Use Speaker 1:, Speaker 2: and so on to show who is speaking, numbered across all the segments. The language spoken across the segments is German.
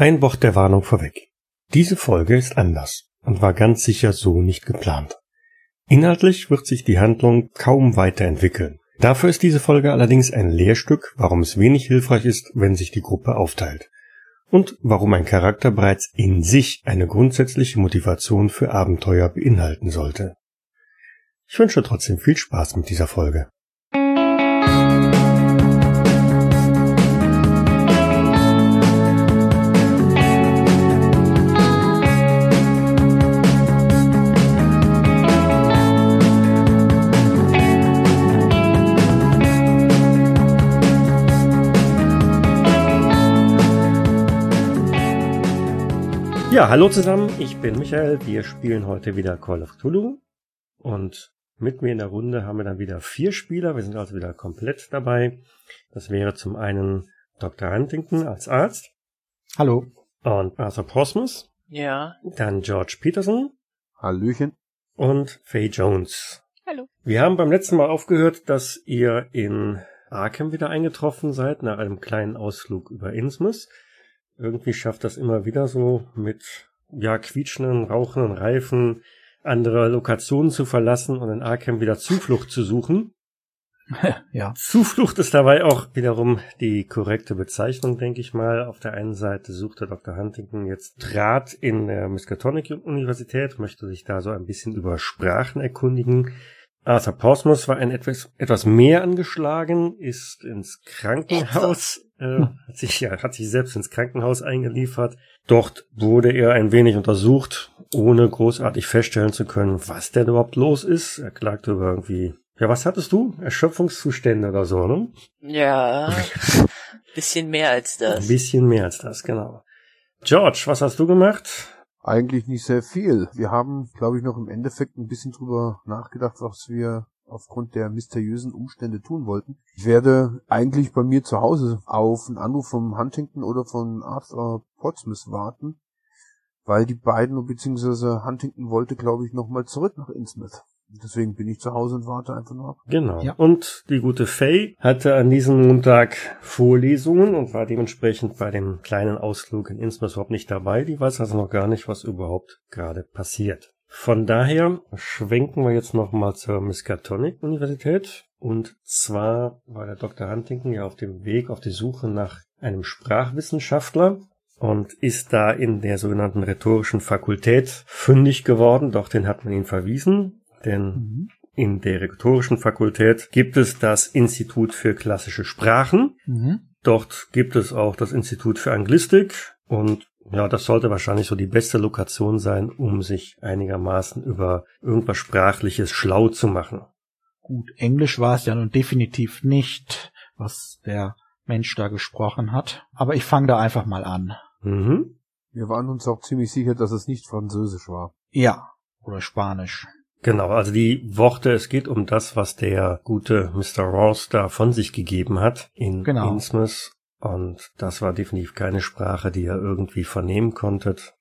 Speaker 1: Ein Wort der Warnung vorweg. Diese Folge ist anders und war ganz sicher so nicht geplant. Inhaltlich wird sich die Handlung kaum weiterentwickeln. Dafür ist diese Folge allerdings ein Lehrstück, warum es wenig hilfreich ist, wenn sich die Gruppe aufteilt. Und warum ein Charakter bereits in sich eine grundsätzliche Motivation für Abenteuer beinhalten sollte. Ich wünsche trotzdem viel Spaß mit dieser Folge. Ja, hallo zusammen, ich bin Michael. Wir spielen heute wieder Call of Cthulhu. Und mit mir in der Runde haben wir dann wieder vier Spieler. Wir sind also wieder komplett dabei. Das wäre zum einen Dr. Huntington als Arzt.
Speaker 2: Hallo.
Speaker 1: Und Arthur Prosmus.
Speaker 3: Ja.
Speaker 1: Dann George Peterson.
Speaker 4: Hallöchen.
Speaker 1: Und Faye Jones.
Speaker 3: Hallo.
Speaker 1: Wir haben beim letzten Mal aufgehört, dass ihr in Arkham wieder eingetroffen seid, nach einem kleinen Ausflug über Innsmouth irgendwie schafft das immer wieder so mit ja quietschenden, rauchenden Reifen andere Lokationen zu verlassen und in Arkham wieder Zuflucht zu suchen.
Speaker 2: ja.
Speaker 1: Zuflucht ist dabei auch wiederum die korrekte Bezeichnung, denke ich mal. Auf der einen Seite suchte Dr. Huntington jetzt Draht in der Miskatonic Universität, möchte sich da so ein bisschen über Sprachen erkundigen. Arthur Portsmouth war ein etwas, etwas mehr angeschlagen, ist ins Krankenhaus, äh, hat sich, ja, hat sich selbst ins Krankenhaus eingeliefert. Dort wurde er ein wenig untersucht, ohne großartig feststellen zu können, was denn überhaupt los ist. Er klagte über irgendwie, ja, was hattest du? Erschöpfungszustände oder so, ne?
Speaker 3: Ja, bisschen mehr als das.
Speaker 1: Ein bisschen mehr als das, genau. George, was hast du gemacht?
Speaker 4: Eigentlich nicht sehr viel. Wir haben, glaube ich, noch im Endeffekt ein bisschen drüber nachgedacht, was wir aufgrund der mysteriösen Umstände tun wollten. Ich werde eigentlich bei mir zu Hause auf einen Anruf vom Huntington oder von Arthur Portsmouth warten, weil die beiden, beziehungsweise Huntington wollte, glaube ich, nochmal zurück nach Innsmouth. Deswegen bin ich zu Hause und warte einfach nur ab.
Speaker 1: Genau. Ja. Und die gute Faye hatte an diesem Montag Vorlesungen und war dementsprechend bei dem kleinen Ausflug in Innsbruck überhaupt nicht dabei. Die weiß also noch gar nicht, was überhaupt gerade passiert. Von daher schwenken wir jetzt nochmal zur Miskatonic Universität. Und zwar war der Dr. Huntington ja auf dem Weg auf die Suche nach einem Sprachwissenschaftler und ist da in der sogenannten rhetorischen Fakultät fündig geworden. Doch den hat man ihn verwiesen denn mhm. in der rhetorischen Fakultät gibt es das Institut für klassische Sprachen. Mhm. Dort gibt es auch das Institut für Anglistik und ja, das sollte wahrscheinlich so die beste Lokation sein, um sich einigermaßen über irgendwas Sprachliches schlau zu machen.
Speaker 2: Gut, Englisch war es ja nun definitiv nicht, was der Mensch da gesprochen hat. Aber ich fange da einfach mal an.
Speaker 4: Mhm. Wir waren uns auch ziemlich sicher, dass es nicht Französisch war.
Speaker 2: Ja, oder Spanisch.
Speaker 1: Genau, also die Worte, es geht um das, was der gute Mr. Ross da von sich gegeben hat in genau. Innsmouth. Und das war definitiv keine Sprache, die ihr irgendwie vernehmen konntet.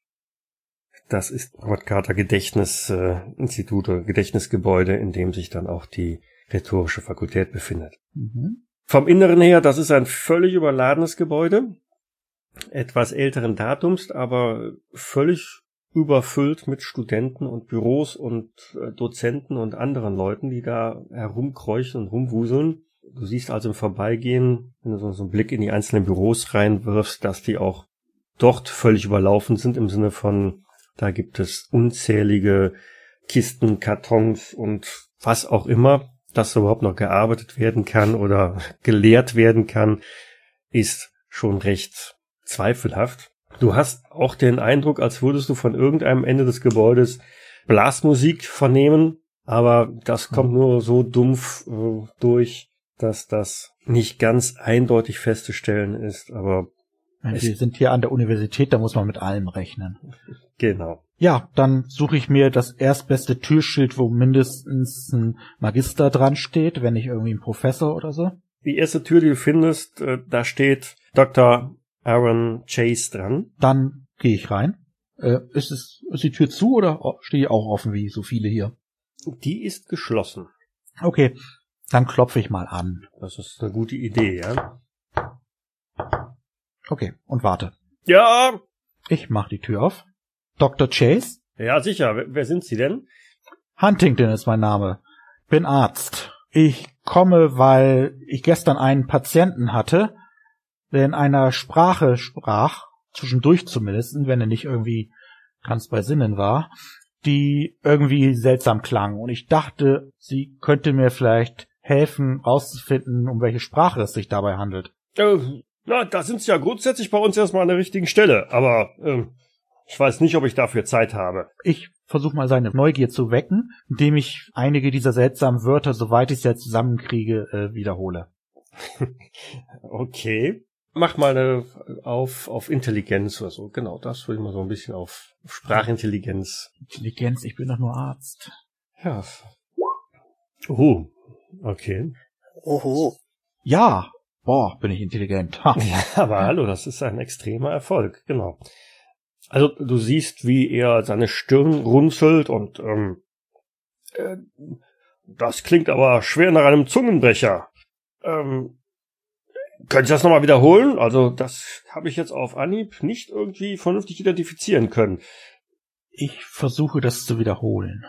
Speaker 1: Das ist Robert Carter Gedächtnisinstitut äh, oder Gedächtnisgebäude, in dem sich dann auch die rhetorische Fakultät befindet. Mhm. Vom Inneren her, das ist ein völlig überladenes Gebäude, etwas älteren Datums, aber völlig überfüllt mit Studenten und Büros und äh, Dozenten und anderen Leuten, die da herumkräuchen und rumwuseln. Du siehst also im Vorbeigehen, wenn du so, einen Blick in die einzelnen Büros reinwirfst, dass die auch dort völlig überlaufen sind im Sinne von, da gibt es unzählige Kisten, Kartons und was auch immer, dass überhaupt noch gearbeitet werden kann oder gelehrt werden kann, ist schon recht zweifelhaft. Du hast auch den Eindruck, als würdest du von irgendeinem Ende des Gebäudes Blasmusik vernehmen, aber das kommt nur so dumpf äh, durch, dass das nicht ganz eindeutig festzustellen ist, aber
Speaker 2: wir sind hier an der Universität, da muss man mit allem rechnen.
Speaker 1: Genau.
Speaker 2: Ja, dann suche ich mir das erstbeste Türschild, wo mindestens ein Magister dran steht, wenn nicht irgendwie ein Professor oder so.
Speaker 1: Die erste Tür, die du findest, äh, da steht Dr. Aaron Chase dran.
Speaker 2: Dann gehe ich rein. Äh, ist, es, ist die Tür zu oder stehe ich auch offen wie so viele hier?
Speaker 1: Die ist geschlossen.
Speaker 2: Okay, dann klopfe ich mal an.
Speaker 1: Das ist eine gute Idee, ja.
Speaker 2: Okay, und warte.
Speaker 1: Ja,
Speaker 2: Ich mach die Tür auf. Dr. Chase?
Speaker 1: Ja, sicher. Wer, wer sind Sie denn?
Speaker 2: Huntington ist mein Name. Bin Arzt. Ich komme, weil ich gestern einen Patienten hatte, der in einer Sprache sprach, zwischendurch zumindest, wenn er nicht irgendwie ganz bei Sinnen war, die irgendwie seltsam klang. Und ich dachte, sie könnte mir vielleicht helfen, rauszufinden, um welche Sprache es sich dabei handelt.
Speaker 1: Äh, na, da sind Sie ja grundsätzlich bei uns erstmal an der richtigen Stelle, aber äh, ich weiß nicht, ob ich dafür Zeit habe.
Speaker 2: Ich versuche mal seine Neugier zu wecken, indem ich einige dieser seltsamen Wörter, soweit ich sie jetzt zusammenkriege, äh, wiederhole.
Speaker 1: okay. Mach mal eine auf, auf Intelligenz oder so. Genau, das würde ich mal so ein bisschen auf Sprachintelligenz.
Speaker 2: Intelligenz, ich bin doch nur Arzt.
Speaker 1: Ja. Oh, okay.
Speaker 3: Oho.
Speaker 2: Ja, boah, bin ich intelligent.
Speaker 1: Ha. Ja, aber hallo, das ist ein extremer Erfolg, genau. Also du siehst, wie er seine Stirn runzelt und ähm, äh, das klingt aber schwer nach einem Zungenbrecher. Ähm, können Sie das nochmal wiederholen? Also das habe ich jetzt auf Anhieb nicht irgendwie vernünftig identifizieren können.
Speaker 2: Ich versuche das zu wiederholen.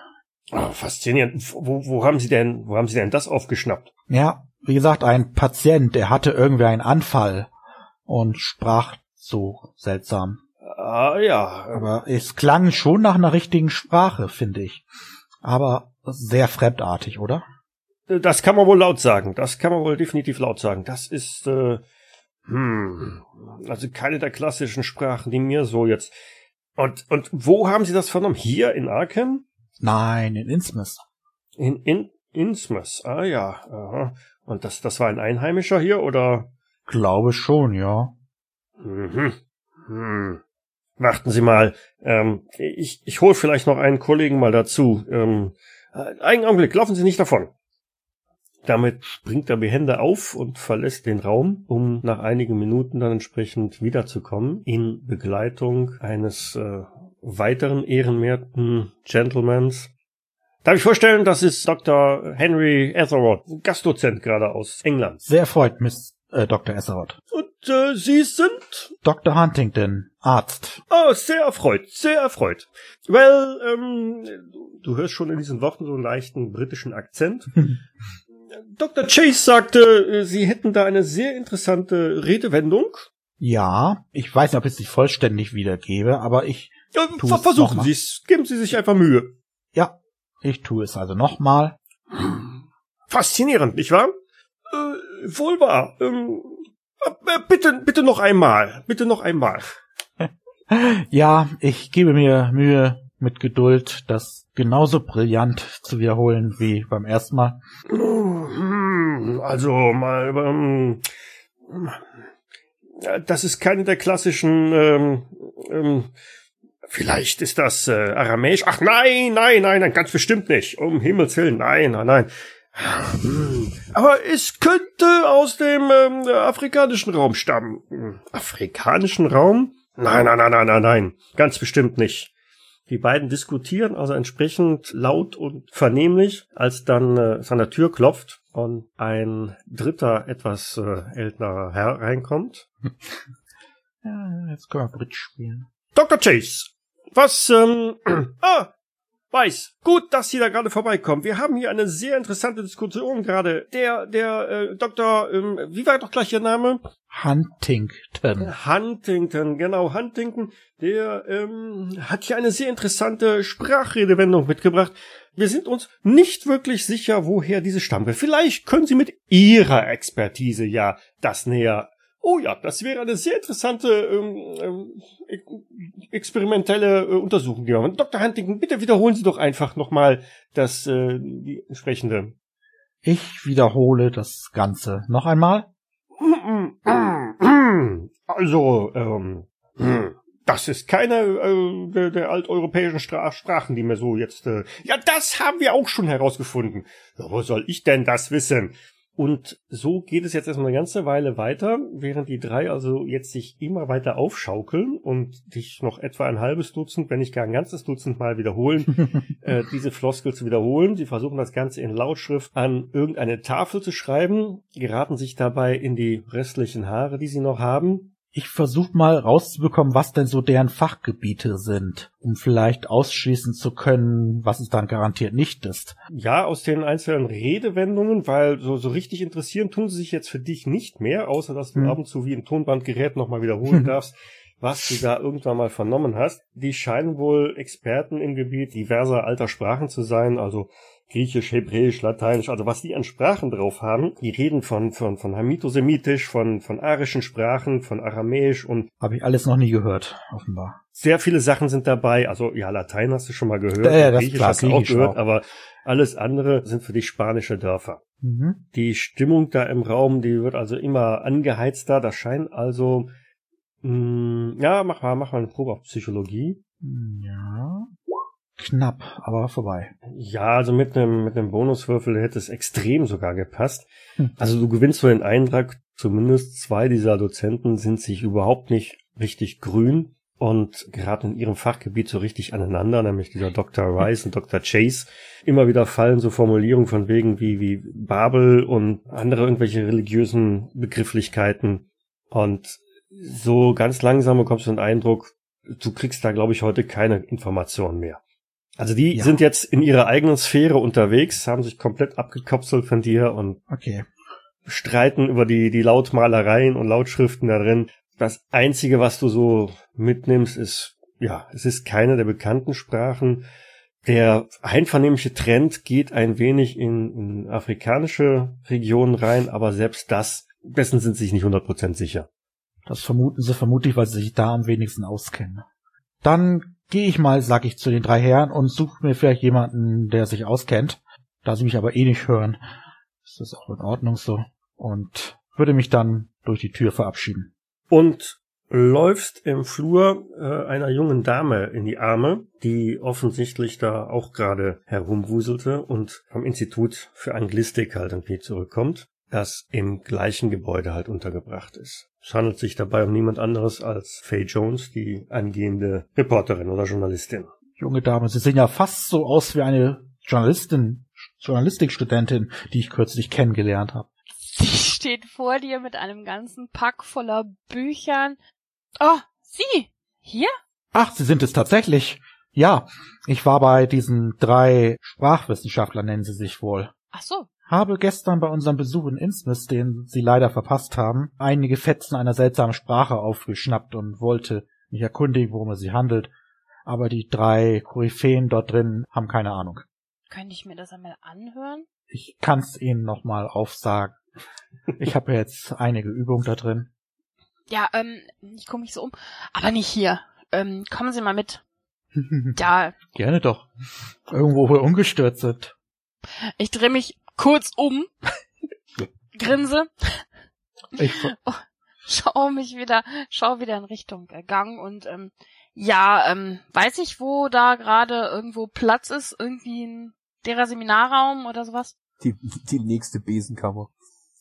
Speaker 1: Oh, faszinierend. Wo, wo haben Sie denn, wo haben Sie denn das aufgeschnappt?
Speaker 2: Ja, wie gesagt, ein Patient, der hatte irgendwie einen Anfall und sprach so seltsam.
Speaker 1: Ah, ja.
Speaker 2: Aber es klang schon nach einer richtigen Sprache, finde ich. Aber sehr fremdartig, oder?
Speaker 1: Das kann man wohl laut sagen. Das kann man wohl definitiv laut sagen. Das ist, äh, hm, also keine der klassischen Sprachen, die mir so jetzt. Und, und wo haben Sie das vernommen? Hier in Arkham?
Speaker 2: Nein, in Innsmouth.
Speaker 1: In, in Innsmouth, ah ja. Aha. Und das, das war ein Einheimischer hier, oder?
Speaker 2: Glaube schon, ja.
Speaker 1: Mhm. Hm. Warten Sie mal, ähm, ich, ich hole vielleicht noch einen Kollegen mal dazu. Ähm, äh, einen Augenblick, laufen Sie nicht davon. Damit springt er behende auf und verlässt den Raum, um nach einigen Minuten dann entsprechend wiederzukommen, in Begleitung eines äh, weiteren ehrenwerten Gentlemans. Darf ich vorstellen, das ist Dr. Henry Etherod, Gastdozent gerade aus England.
Speaker 2: Sehr freut, Miss äh, Dr. Esserott.
Speaker 1: Und äh, Sie sind?
Speaker 2: Dr. Huntington, Arzt.
Speaker 1: Oh, sehr erfreut, sehr erfreut. Well, ähm, du hörst schon in diesen Worten so einen leichten britischen Akzent. Dr. Chase sagte, äh, Sie hätten da eine sehr interessante Redewendung.
Speaker 2: Ja, ich weiß nicht, ob ich sie vollständig wiedergebe, aber ich
Speaker 1: ja, versuchen Sie es. Geben Sie sich einfach Mühe.
Speaker 2: Ja, ich tue es also nochmal.
Speaker 1: Faszinierend, nicht wahr? Äh, wohl wahr. Ähm, äh, bitte, bitte noch einmal. Bitte noch einmal.
Speaker 2: ja, ich gebe mir Mühe mit Geduld, das genauso brillant zu wiederholen wie beim ersten Mal.
Speaker 1: Hm, also mal, ähm, das ist keine der klassischen, ähm, ähm, vielleicht ist das äh, aramäisch. Ach nein, nein, nein, nein, ganz bestimmt nicht. Um Himmels Willen, nein, nein, nein. Hm. Aber es könnte aus dem ähm, afrikanischen Raum stammen. Hm, afrikanischen Raum? Nein, nein, nein, nein, nein, nein. Ganz bestimmt nicht. Die beiden diskutieren also entsprechend laut und vernehmlich, als dann äh, es an der Tür klopft und ein dritter, etwas äh, älterer Herr reinkommt.
Speaker 2: Ja, jetzt können wir Bridge spielen.
Speaker 1: Dr. Chase, was, ähm, ah, Weiß, gut, dass Sie da gerade vorbeikommen. Wir haben hier eine sehr interessante Diskussion gerade. Der, der äh, Doktor, ähm, wie war doch gleich Ihr Name?
Speaker 2: Huntington.
Speaker 1: Huntington, genau, Huntington. Der ähm, hat hier eine sehr interessante Sprachredewendung mitgebracht. Wir sind uns nicht wirklich sicher, woher diese stammt. Vielleicht können Sie mit Ihrer Expertise ja das näher Oh ja, das wäre eine sehr interessante ähm, ähm, experimentelle äh, Untersuchung. Ja. Dr. Huntington, bitte wiederholen Sie doch einfach nochmal das äh, die entsprechende.
Speaker 2: Ich wiederhole das Ganze noch einmal.
Speaker 1: Also, ähm, das ist keine äh, der, der alteuropäischen Stra Sprachen, die mir so jetzt. Äh, ja, das haben wir auch schon herausgefunden. Ja, wo soll ich denn das wissen? Und so geht es jetzt erstmal eine ganze Weile weiter, während die drei also jetzt sich immer weiter aufschaukeln und dich noch etwa ein halbes Dutzend, wenn nicht gar ein ganzes Dutzend Mal wiederholen, äh, diese Floskel zu wiederholen. Sie versuchen das Ganze in Lautschrift an irgendeine Tafel zu schreiben, geraten sich dabei in die restlichen Haare, die sie noch haben.
Speaker 2: Ich versuche mal rauszubekommen, was denn so deren Fachgebiete sind, um vielleicht ausschließen zu können, was es dann garantiert nicht ist.
Speaker 1: Ja, aus den einzelnen Redewendungen, weil so, so richtig interessieren tun sie sich jetzt für dich nicht mehr, außer dass du hm. ab und zu wie im Tonbandgerät nochmal wiederholen darfst, was du da irgendwann mal vernommen hast. Die scheinen wohl Experten im Gebiet diverser alter Sprachen zu sein, also Griechisch, Hebräisch, Lateinisch, also was die an Sprachen drauf haben. Die reden von, von, von Hamitosemitisch, von, von arischen Sprachen, von Aramäisch und.
Speaker 2: Habe ich alles noch nie gehört, offenbar.
Speaker 1: Sehr viele Sachen sind dabei. Also, ja, Latein hast du schon mal gehört. Ja,
Speaker 2: Griechisch klar, hast du auch gehört, auch.
Speaker 1: aber alles andere sind für dich spanische Dörfer. Mhm. Die Stimmung da im Raum, die wird also immer angeheizter. Das scheint also, mh, mm, ja, mach mal, mach mal eine Probe auf Psychologie.
Speaker 2: Ja knapp, aber vorbei.
Speaker 1: Ja, also mit einem mit einem Bonuswürfel hätte es extrem sogar gepasst. Hm. Also du gewinnst so den Eindruck, zumindest zwei dieser Dozenten sind sich überhaupt nicht richtig grün und geraten in ihrem Fachgebiet so richtig aneinander, nämlich dieser Dr. Rice und Dr. Chase. Immer wieder fallen so Formulierungen von wegen wie, wie Babel und andere irgendwelche religiösen Begrifflichkeiten. Und so ganz langsam bekommst du den Eindruck, du kriegst da, glaube ich, heute keine Informationen mehr. Also die ja. sind jetzt in ihrer eigenen Sphäre unterwegs, haben sich komplett abgekapselt von dir und
Speaker 2: okay.
Speaker 1: streiten über die, die Lautmalereien und Lautschriften da drin. Das einzige, was du so mitnimmst, ist, ja, es ist keine der bekannten Sprachen. Der einvernehmliche Trend geht ein wenig in, in afrikanische Regionen rein, aber selbst das, dessen sind sie sich nicht 100% sicher.
Speaker 2: Das vermuten sie vermutlich, weil sie sich da am wenigsten auskennen. Dann gehe ich mal, sag ich zu den drei Herren und suche mir vielleicht jemanden, der sich auskennt. Da sie mich aber eh nicht hören, ist das auch in Ordnung so. Und würde mich dann durch die Tür verabschieden.
Speaker 1: Und läufst im Flur äh, einer jungen Dame in die Arme, die offensichtlich da auch gerade herumwuselte und vom Institut für Anglistik halt irgendwie zurückkommt, das im gleichen Gebäude halt untergebracht ist. Es handelt sich dabei um niemand anderes als Faye Jones, die angehende Reporterin oder Journalistin.
Speaker 2: Junge Dame, Sie sehen ja fast so aus wie eine Journalistin, Journalistikstudentin, die ich kürzlich kennengelernt habe.
Speaker 5: Sie steht vor dir mit einem ganzen Pack voller Büchern. Oh, Sie? Hier?
Speaker 2: Ach, Sie sind es tatsächlich. Ja, ich war bei diesen drei Sprachwissenschaftlern, nennen sie sich wohl.
Speaker 5: Ach so,
Speaker 2: habe gestern bei unserem Besuch in Innsmouth, den Sie leider verpasst haben, einige Fetzen einer seltsamen Sprache aufgeschnappt und wollte mich erkundigen, worum es sich handelt. Aber die drei Koryphäen dort drin haben keine Ahnung.
Speaker 5: Könnte ich mir das einmal anhören?
Speaker 2: Ich kann's Ihnen nochmal aufsagen. Ich habe ja jetzt einige Übungen da drin.
Speaker 5: Ja, ähm, ich komme mich so um. Aber nicht hier. Ähm, kommen Sie mal mit. ja.
Speaker 2: Gerne doch. Irgendwo, wo wir ungestört sind.
Speaker 5: Ich drehe mich kurz um, grinse, oh, schau mich wieder, schau wieder in Richtung Gang und ähm, ja, ähm, weiß ich, wo da gerade irgendwo Platz ist, irgendwie ein derer Seminarraum oder sowas?
Speaker 4: Die, die nächste Besenkammer.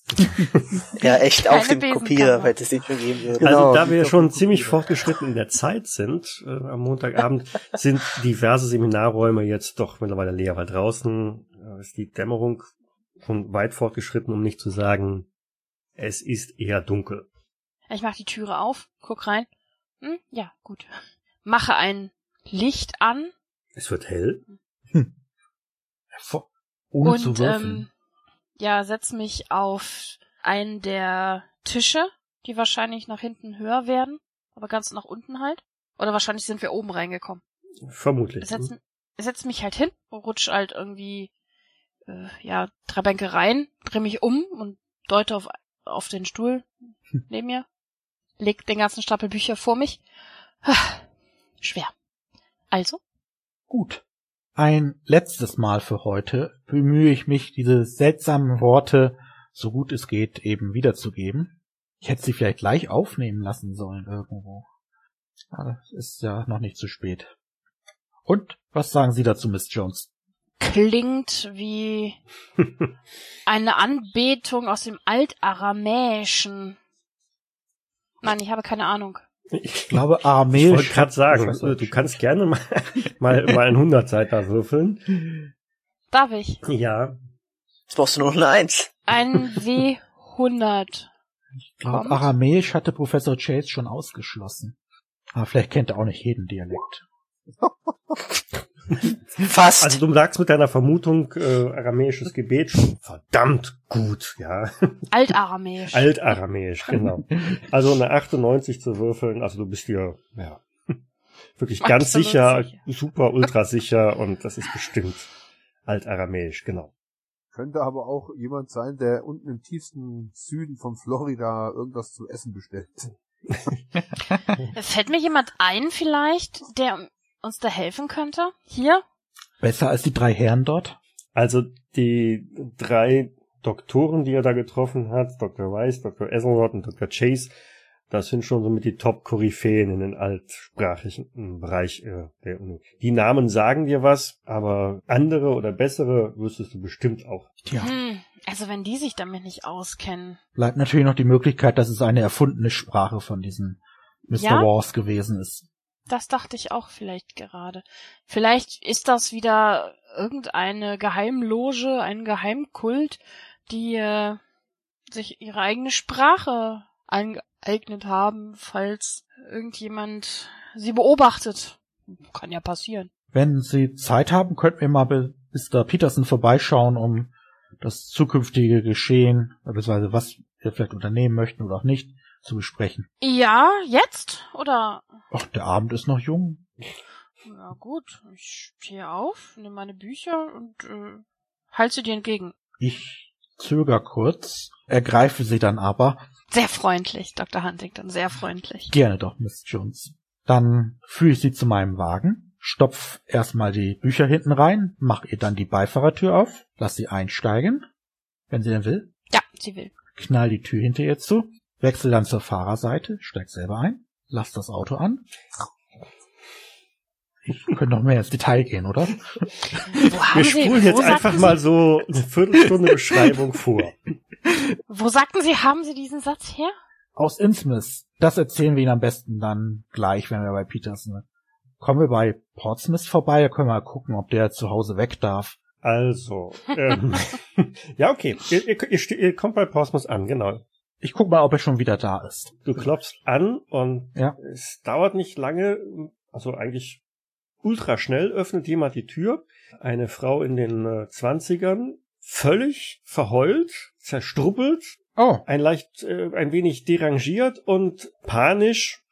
Speaker 3: ja, echt Keine auf dem Kopierer, weil das nicht schon geben würde.
Speaker 1: Also genau, da wir schon ziemlich fortgeschritten in der Zeit sind, äh, am Montagabend, sind diverse Seminarräume jetzt doch mittlerweile leer, weil draußen äh, ist die Dämmerung schon weit fortgeschritten, um nicht zu sagen, es ist eher dunkel.
Speaker 5: Ich mach die Türe auf, guck rein. Hm, ja, gut. Mache ein Licht an.
Speaker 1: Es wird hell.
Speaker 2: Hm. Ohne
Speaker 5: und,
Speaker 2: zu würfeln. Ähm,
Speaker 5: ja, setz mich auf einen der Tische, die wahrscheinlich nach hinten höher werden, aber ganz nach unten halt. Oder wahrscheinlich sind wir oben reingekommen.
Speaker 1: Vermutlich.
Speaker 5: Setz, setz mich halt hin, rutsch halt irgendwie äh, ja, drei Bänke rein, dreh mich um und deute auf, auf den Stuhl hm. neben mir, leg den ganzen Stapel Bücher vor mich. Schwer. Also?
Speaker 2: Gut. Ein letztes Mal für heute bemühe ich mich, diese seltsamen Worte, so gut es geht, eben wiederzugeben. Ich hätte sie vielleicht gleich aufnehmen lassen sollen irgendwo. Aber es ist ja noch nicht zu spät. Und was sagen Sie dazu, Miss Jones?
Speaker 5: Klingt wie eine Anbetung aus dem Altaramäischen. Mann, ich habe keine Ahnung.
Speaker 2: Ich glaube Aramäisch. Ich
Speaker 1: wollte gerade sagen, also, du kannst gerne mal, mal, mal ein 100-Seiter würfeln.
Speaker 5: Darf ich?
Speaker 1: Ja.
Speaker 3: Jetzt brauchst du nur eine Eins.
Speaker 5: Ein W100.
Speaker 2: Ich glaube, Aramäisch hatte Professor Chase schon ausgeschlossen. Aber vielleicht kennt er auch nicht jeden Dialekt.
Speaker 1: Fast. Also du sagst mit deiner Vermutung äh, aramäisches Gebet schon verdammt gut, ja.
Speaker 5: Altaramäisch.
Speaker 1: Altaramäisch, genau. Also eine 98 zu würfeln, also du bist dir ja wirklich ganz Absolut sicher, sicher, super ultra sicher und das ist bestimmt Altaramäisch, genau.
Speaker 4: Könnte aber auch jemand sein, der unten im tiefsten Süden von Florida irgendwas zu essen bestellt.
Speaker 5: Fällt mir jemand ein vielleicht, der uns da helfen könnte? Hier?
Speaker 2: Besser als die drei Herren dort?
Speaker 1: Also die drei Doktoren, die er da getroffen hat, Dr. Weiss, Dr. Esselrod und Dr. Chase, das sind schon so mit die Top-Koryphäen in den altsprachigen Bereich äh, der Uni. Die Namen sagen dir was, aber andere oder bessere wüsstest du bestimmt auch.
Speaker 5: Ja. Hm, also wenn die sich damit nicht auskennen.
Speaker 2: Bleibt natürlich noch die Möglichkeit, dass es eine erfundene Sprache von diesen Mr. Ja? Wars gewesen ist.
Speaker 5: Das dachte ich auch vielleicht gerade. Vielleicht ist das wieder irgendeine Geheimloge, ein Geheimkult, die äh, sich ihre eigene Sprache angeeignet haben, falls irgendjemand sie beobachtet. Kann ja passieren.
Speaker 2: Wenn Sie Zeit haben, könnten wir mal bei Mr. Peterson vorbeischauen, um das zukünftige Geschehen, beziehungsweise was wir vielleicht unternehmen möchten oder auch nicht, zu besprechen.
Speaker 5: Ja, jetzt? Oder?
Speaker 2: Ach, der Abend ist noch jung.
Speaker 5: Na gut, ich stehe auf, nehme meine Bücher und äh, halte sie dir entgegen.
Speaker 2: Ich zöger kurz, ergreife sie dann aber.
Speaker 5: Sehr freundlich, Dr. Huntington, sehr freundlich.
Speaker 2: Gerne doch, Miss Jones. Dann führe ich sie zu meinem Wagen, stopf erstmal die Bücher hinten rein, mach ihr dann die Beifahrertür auf, lass sie einsteigen, wenn sie denn will.
Speaker 5: Ja, sie will.
Speaker 2: Knall die Tür hinter ihr zu Wechsel dann zur Fahrerseite, steig selber ein, lass das Auto an. Ich könnte noch mehr ins Detail gehen, oder?
Speaker 1: Wir spulen jetzt einfach Sie? mal so eine Viertelstunde Beschreibung vor.
Speaker 5: Wo sagten Sie, haben Sie diesen Satz her?
Speaker 2: Aus Innsmouth. Das erzählen wir Ihnen am besten dann gleich, wenn wir bei Peterson sind. Kommen wir bei Portsmouth vorbei, da können wir mal gucken, ob der zu Hause weg darf.
Speaker 1: Also, ähm, ja, okay. Ihr, ihr, ihr, ihr kommt bei Portsmouth an, genau.
Speaker 2: Ich guck mal, ob er schon wieder da ist.
Speaker 1: Du klopfst an und ja. es dauert nicht lange, also eigentlich ultra schnell öffnet jemand die Tür. Eine Frau in den Zwanzigern, äh, völlig verheult, zerstruppelt, oh. ein leicht, äh, ein wenig derangiert und panisch.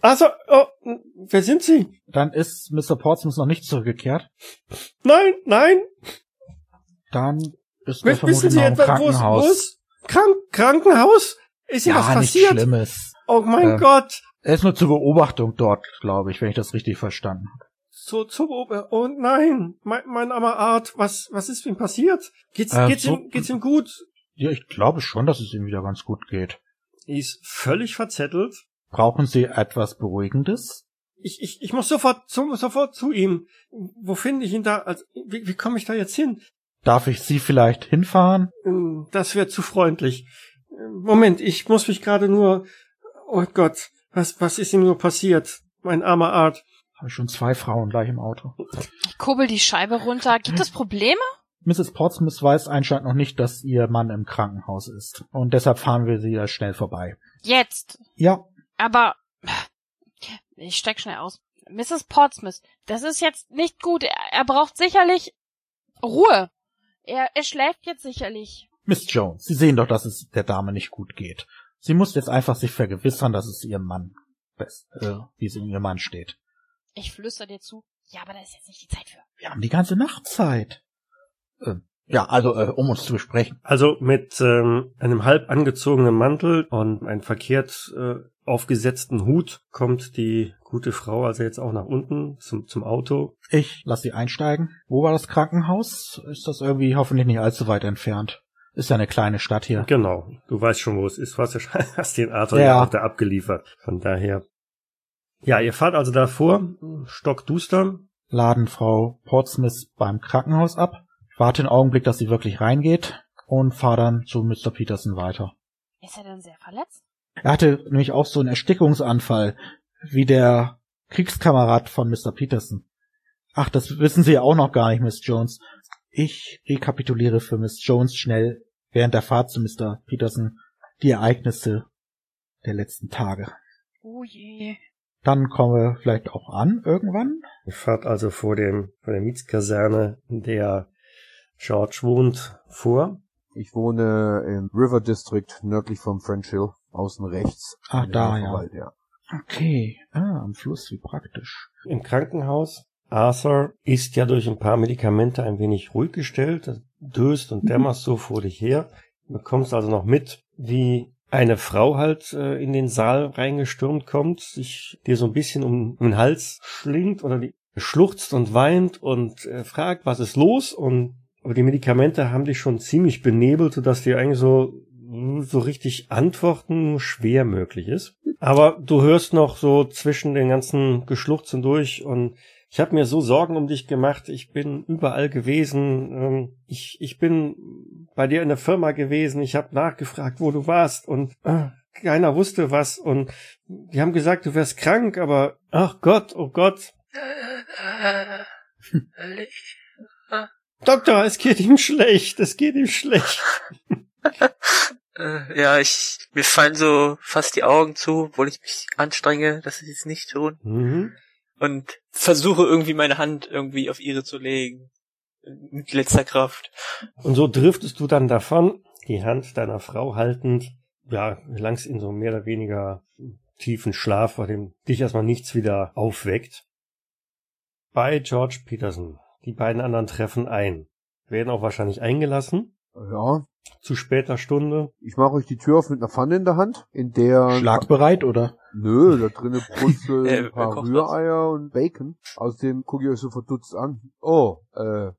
Speaker 1: Also, oh, wer sind Sie?
Speaker 2: Dann ist Mr. Portsmouth noch nicht zurückgekehrt.
Speaker 1: Nein, nein.
Speaker 2: Dann ist er vermutlich noch im Krankenhaus.
Speaker 1: Krank Krankenhaus? Ist ja, was passiert?
Speaker 2: Schlimmes.
Speaker 1: Oh mein äh, Gott.
Speaker 2: Er ist nur zur Beobachtung dort, glaube ich, wenn ich das richtig verstanden habe.
Speaker 1: So, zur Beobachtung. Oh nein, mein, mein armer Art, was, was ist ihm passiert? Geht's, äh, geht's, so, ihm, geht's ihm gut?
Speaker 2: Ja, ich glaube schon, dass es ihm wieder ganz gut geht.
Speaker 1: Er ist völlig verzettelt.
Speaker 2: Brauchen Sie etwas Beruhigendes?
Speaker 1: Ich, ich, ich muss sofort, zu, sofort zu ihm. Wo finde ich ihn da? Also, wie, wie komme ich da jetzt hin?
Speaker 2: Darf ich Sie vielleicht hinfahren?
Speaker 1: Hm, das wäre zu freundlich. Moment, ich muss mich gerade nur. Oh Gott, was, was ist ihm nur passiert? Mein armer Art.
Speaker 2: Habe schon zwei Frauen gleich im Auto.
Speaker 5: Ich kurbel die Scheibe runter. Gibt es Probleme?
Speaker 2: Mrs. Portsmouth weiß anscheinend noch nicht, dass ihr Mann im Krankenhaus ist. Und deshalb fahren wir sie ja schnell vorbei.
Speaker 5: Jetzt?
Speaker 2: Ja.
Speaker 5: Aber ich steig schnell aus. Mrs. Portsmouth, das ist jetzt nicht gut. Er, er braucht sicherlich Ruhe. Er, er schläft jetzt sicherlich.
Speaker 2: Miss Jones, Sie sehen doch, dass es der Dame nicht gut geht. Sie muss jetzt einfach sich vergewissern, dass es ihrem Mann best, äh, wie es in ihrem Mann steht.
Speaker 5: Ich flüster dir zu. Ja, aber da ist jetzt nicht die Zeit für.
Speaker 2: Wir haben die ganze Nacht Zeit. Äh, ja, also äh, um uns zu besprechen.
Speaker 1: Also mit ähm, einem halb angezogenen Mantel und einem verkehrt äh, aufgesetzten Hut kommt die gute Frau also jetzt auch nach unten zum, zum Auto.
Speaker 2: Ich lass sie einsteigen. Wo war das Krankenhaus? Ist das irgendwie hoffentlich nicht allzu weit entfernt? Ist ja eine kleine Stadt hier.
Speaker 1: Genau. Du weißt schon, wo es ist. Du hast, ja, hast den Arthur ja auch da abgeliefert. Von daher. Ja, ihr fahrt also davor, stockduster.
Speaker 2: Laden Frau Portsmouth beim Krankenhaus ab warte einen Augenblick, dass sie wirklich reingeht und fahre dann zu Mr. Peterson weiter.
Speaker 5: Ist er denn sehr verletzt?
Speaker 2: Er hatte nämlich auch so einen Erstickungsanfall, wie der Kriegskamerad von Mr. Peterson. Ach, das wissen Sie ja auch noch gar nicht, Miss Jones. Ich rekapituliere für Miss Jones schnell während der Fahrt zu Mr. Peterson die Ereignisse der letzten Tage.
Speaker 5: Oh je.
Speaker 2: Dann kommen wir vielleicht auch an irgendwann.
Speaker 1: Ihr fahrt also vor dem, vor der Mietskaserne, in der George wohnt, vor.
Speaker 4: Ich wohne im River District, nördlich vom French Hill, außen rechts.
Speaker 2: Ah, da, ja. ja. Okay, ah, am Fluss, wie praktisch.
Speaker 1: Im Krankenhaus. Arthur ist ja durch ein paar Medikamente ein wenig ruhig gestellt, döst und dämmerst so vor dich her. Du bekommst also noch mit, wie eine Frau halt äh, in den Saal reingestürmt kommt, sich dir so ein bisschen um, den Hals schlingt oder die schluchzt und weint und äh, fragt, was ist los und aber die Medikamente haben dich schon ziemlich benebelt, sodass dir eigentlich so so richtig antworten schwer möglich ist. Aber du hörst noch so zwischen den ganzen Geschluchzen durch und ich habe mir so Sorgen um dich gemacht. Ich bin überall gewesen. Ähm, ich, ich bin bei dir in der Firma gewesen. Ich habe nachgefragt, wo du warst und äh, keiner wusste was. Und die haben gesagt, du wärst krank, aber ach Gott, oh Gott. Doktor, es geht ihm schlecht. Es geht ihm schlecht.
Speaker 3: Äh, ja, ich mir fallen so fast die Augen zu, obwohl ich mich anstrenge, dass sie es nicht tun. Mhm und versuche irgendwie meine Hand irgendwie auf ihre zu legen. Mit letzter Kraft.
Speaker 1: Und so driftest du dann davon, die Hand deiner Frau haltend, ja, langst in so mehr oder weniger tiefen Schlaf, vor dem dich erstmal nichts wieder aufweckt. Bei George Peterson. Die beiden anderen treffen ein. Werden auch wahrscheinlich eingelassen.
Speaker 4: Ja.
Speaker 1: Zu später Stunde.
Speaker 4: Ich mache euch die Tür auf mit einer Pfanne in der Hand, in der...
Speaker 2: Schlagbereit, oder?
Speaker 4: Nö, da drinnen brutzeln ein paar Rühreier und Bacon. Außerdem gucke ich euch so verdutzt an. Oh, äh,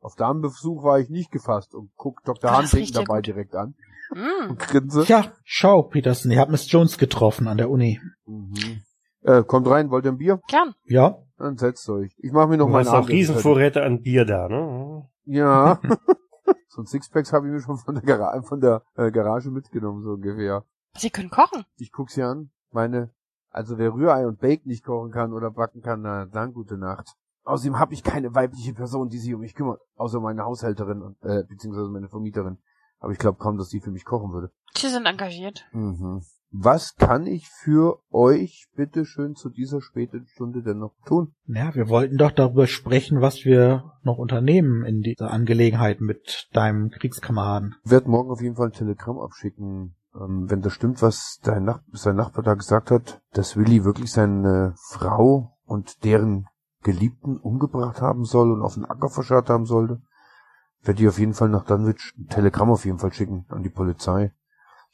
Speaker 4: auf Damenbesuch war ich nicht gefasst und guck Dr. Huntington dabei gut. direkt an.
Speaker 2: Mm. Und grinse. Ja, schau, Peterson, ihr habt Miss Jones getroffen an der Uni.
Speaker 4: Mhm. Äh, kommt rein, wollt ihr ein Bier?
Speaker 5: Gern.
Speaker 2: Ja.
Speaker 4: Dann setzt euch. Ich mache mir noch mal
Speaker 1: auch Riesenvorräte an Bier da, ne?
Speaker 4: Ja. so ein Sixpacks habe ich mir schon von der, Gara von der äh, Garage mitgenommen, so ungefähr.
Speaker 5: Sie können kochen.
Speaker 4: Ich guck sie an. Meine, also wer Rührei und Bacon nicht kochen kann oder backen kann, na, dann gute Nacht. Außerdem habe ich keine weibliche Person, die sich um mich kümmert, außer meine Haushälterin und äh, beziehungsweise meine Vermieterin. Aber ich glaube kaum, dass die für mich kochen würde.
Speaker 5: Sie sind engagiert.
Speaker 4: Mhm. Was kann ich für euch bitte schön zu dieser späten Stunde denn noch tun?
Speaker 2: Ja, wir wollten doch darüber sprechen, was wir noch unternehmen in dieser Angelegenheit mit deinem Kriegskameraden.
Speaker 4: Ich werde morgen auf jeden Fall ein Telegramm abschicken, ähm, wenn das stimmt, was dein Nach sein Nachbar da gesagt hat, dass Willi wirklich seine Frau und deren Geliebten umgebracht haben soll und auf den Acker verscharrt haben sollte, werde ich auf jeden Fall nach Dunwich ein Telegramm auf jeden Fall schicken an die Polizei.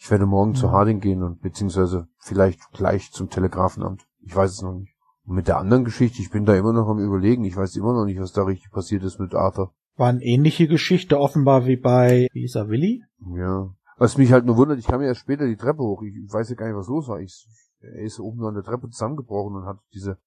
Speaker 4: Ich werde morgen mhm. zu Harding gehen und beziehungsweise vielleicht gleich zum Telegrafenamt. Ich weiß es noch nicht. Und mit der anderen Geschichte, ich bin da immer noch am überlegen. Ich weiß immer noch nicht, was da richtig passiert ist mit Arthur.
Speaker 2: War eine ähnliche Geschichte offenbar wie bei, er, Willi?
Speaker 4: Ja. Was mich halt nur wundert, ich kam ja erst später die Treppe hoch. Ich weiß ja gar nicht, was los war. Ich, er ist oben nur an der Treppe zusammengebrochen und hat diese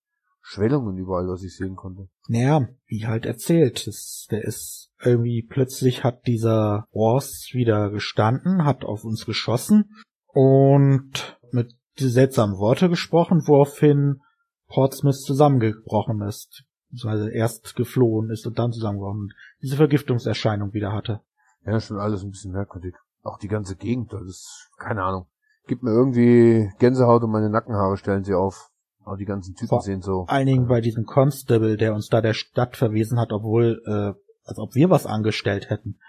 Speaker 4: Schwellungen überall, was ich sehen konnte.
Speaker 2: Naja, wie halt erzählt. Das, der ist irgendwie plötzlich hat dieser Ross wieder gestanden, hat auf uns geschossen und mit seltsamen Worte gesprochen, woraufhin Portsmouth zusammengebrochen ist. Also erst geflohen ist und dann zusammengebrochen und diese Vergiftungserscheinung wieder hatte.
Speaker 4: Ja, schon alles ein bisschen merkwürdig. Auch die ganze Gegend, das ist, keine Ahnung. Gibt mir irgendwie Gänsehaut und meine Nackenhaare stellen sie auf. Aber die ganzen Typen Vor sehen so.
Speaker 2: Einigen bei diesem Constable, der uns da der Stadt verwiesen hat, obwohl, äh, als ob wir was angestellt hätten.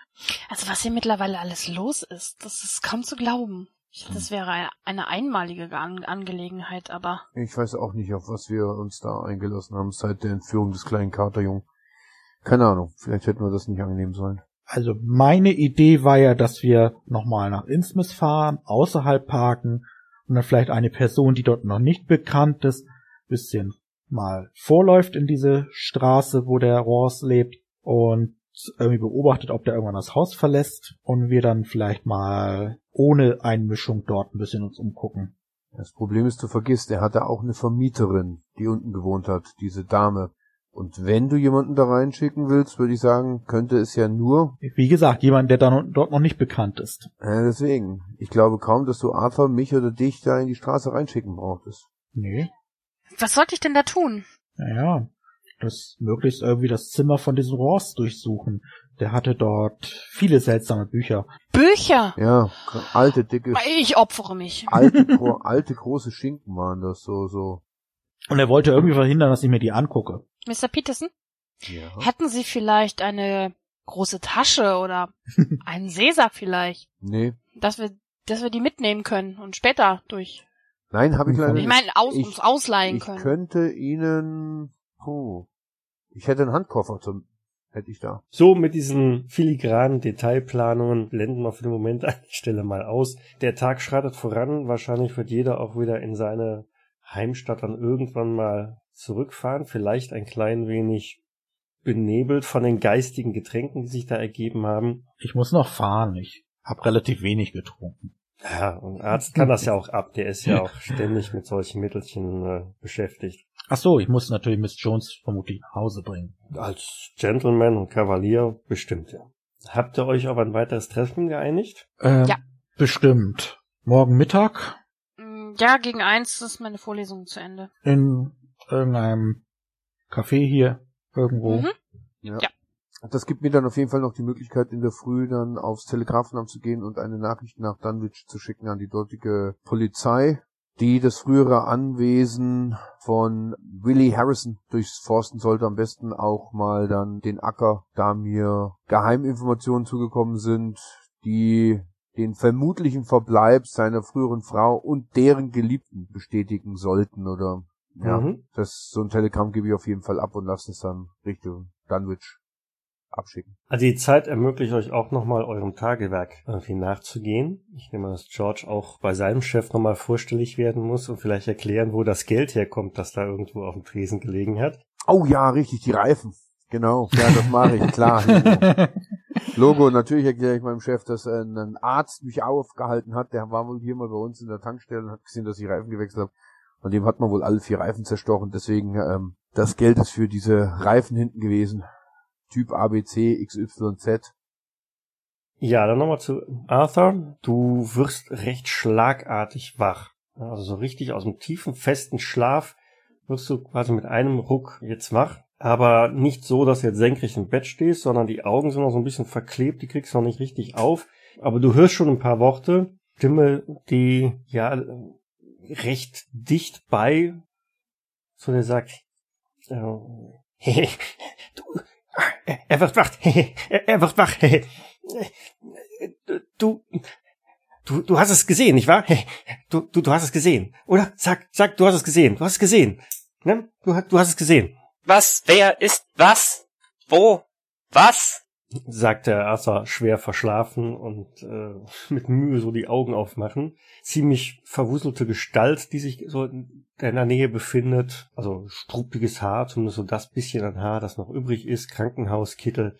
Speaker 5: Also was hier mittlerweile alles los ist, das ist kaum zu glauben. Das wäre eine einmalige An Angelegenheit, aber.
Speaker 4: Ich weiß auch nicht, auf was wir uns da eingelassen haben seit der Entführung des kleinen Katerjungen. Keine Ahnung, vielleicht hätten wir das nicht annehmen sollen.
Speaker 2: Also meine Idee war ja, dass wir nochmal nach Innsmouth fahren, außerhalb parken und dann vielleicht eine Person, die dort noch nicht bekannt ist, bisschen mal vorläuft in diese Straße, wo der Ross lebt und irgendwie beobachtet, ob der irgendwann das Haus verlässt und wir dann vielleicht mal ohne Einmischung dort ein bisschen uns umgucken.
Speaker 4: Das Problem ist, du vergisst, er hatte auch eine Vermieterin, die unten gewohnt hat, diese Dame. Und wenn du jemanden da reinschicken willst, würde ich sagen, könnte es ja nur.
Speaker 2: Wie gesagt, jemand, der da dort noch nicht bekannt ist.
Speaker 4: Ja, deswegen. Ich glaube kaum, dass du Arthur, mich oder dich da in die Straße reinschicken brauchtest.
Speaker 2: Nee.
Speaker 5: Was sollte ich denn da tun?
Speaker 2: Naja, das möglichst irgendwie das Zimmer von diesem Ross durchsuchen. Der hatte dort viele seltsame Bücher.
Speaker 5: Bücher?
Speaker 4: Ja, alte, dicke.
Speaker 5: Ich opfere mich.
Speaker 4: Alte, gro alte große Schinken waren das, so, so.
Speaker 2: Und er wollte irgendwie verhindern, dass ich mir die angucke.
Speaker 5: Mr. Peterson? Ja. Hätten Sie vielleicht eine große Tasche oder einen Seesack vielleicht?
Speaker 4: Nee.
Speaker 5: Dass wir, dass wir die mitnehmen können und später durch.
Speaker 4: Nein, habe ich leider nicht.
Speaker 5: Ich meine, aus, ich, uns ausleihen
Speaker 4: ich
Speaker 5: können.
Speaker 4: Ich könnte Ihnen, oh, ich hätte einen Handkoffer zum, hätte ich da.
Speaker 1: So, mit diesen filigranen Detailplanungen blenden wir für den Moment an der Stelle mal aus. Der Tag schreitet voran. Wahrscheinlich wird jeder auch wieder in seine Heimstadt dann irgendwann mal zurückfahren. Vielleicht ein klein wenig benebelt von den geistigen Getränken, die sich da ergeben haben.
Speaker 2: Ich muss noch fahren. Ich habe relativ wenig getrunken.
Speaker 1: Ja, und Arzt kann das ja auch ab. Der ist ja auch ständig mit solchen Mittelchen äh, beschäftigt.
Speaker 2: Ach so, ich muss natürlich Miss Jones vermutlich nach Hause bringen.
Speaker 1: Als Gentleman und Kavalier bestimmt, ja. Habt ihr euch auf ein weiteres Treffen geeinigt?
Speaker 2: Ähm, ja. Bestimmt. Morgen Mittag?
Speaker 5: Mm, ja, gegen eins ist meine Vorlesung zu Ende.
Speaker 2: In irgendeinem Café hier irgendwo. Mhm.
Speaker 4: Ja. ja. Das gibt mir dann auf jeden Fall noch die Möglichkeit, in der Früh dann aufs Telegrafenamt zu gehen und eine Nachricht nach Dunwich zu schicken an die dortige Polizei, die das frühere Anwesen von Willie Harrison durchforsten sollte. Am besten auch mal dann den Acker, da mir Geheiminformationen zugekommen sind, die den vermutlichen Verbleib seiner früheren Frau und deren Geliebten bestätigen sollten oder ja, mhm. das so ein Telegramm gebe ich auf jeden Fall ab und lasse es dann Richtung Dunwich abschicken.
Speaker 1: Also die Zeit ermöglicht euch auch nochmal eurem Tagewerk irgendwie nachzugehen. Ich nehme, dass George auch bei seinem Chef nochmal vorstellig werden muss und vielleicht erklären, wo das Geld herkommt, das da irgendwo auf dem Tresen gelegen hat.
Speaker 4: Oh ja, richtig, die Reifen. Genau, ja, das mache ich, klar. Logo, natürlich erkläre ich meinem Chef, dass ein Arzt mich aufgehalten hat, der war wohl hier mal bei uns in der Tankstelle und hat gesehen, dass ich Reifen gewechselt habe. Und dem hat man wohl alle vier Reifen zerstochen, deswegen ähm, das Geld ist für diese Reifen hinten gewesen. Typ ABC, XYZ.
Speaker 1: Ja, dann nochmal zu Arthur. Du wirst recht schlagartig wach. Also so richtig aus dem tiefen, festen Schlaf wirst du quasi mit einem Ruck jetzt wach. Aber nicht so, dass du jetzt senkrecht im Bett stehst, sondern die Augen sind noch so ein bisschen verklebt, die kriegst du noch nicht richtig auf. Aber du hörst schon ein paar Worte. Stimme, die ja recht dicht bei, so der sagt, äh, du, er wird wach. Er wird wach. Du, du, du hast es gesehen, nicht wahr? Du, du, du hast es gesehen, oder? Sag, sag, du hast es gesehen. Du hast es gesehen. Ne? Du, du hast es gesehen.
Speaker 3: Was? Wer ist was? Wo? Was?
Speaker 1: Sagte Arthur schwer verschlafen und äh, mit Mühe so die Augen aufmachen. Ziemlich verwuselte Gestalt, die sich so in der Nähe befindet. Also struppiges Haar, zumindest so das bisschen an Haar, das noch übrig ist. Krankenhauskittel.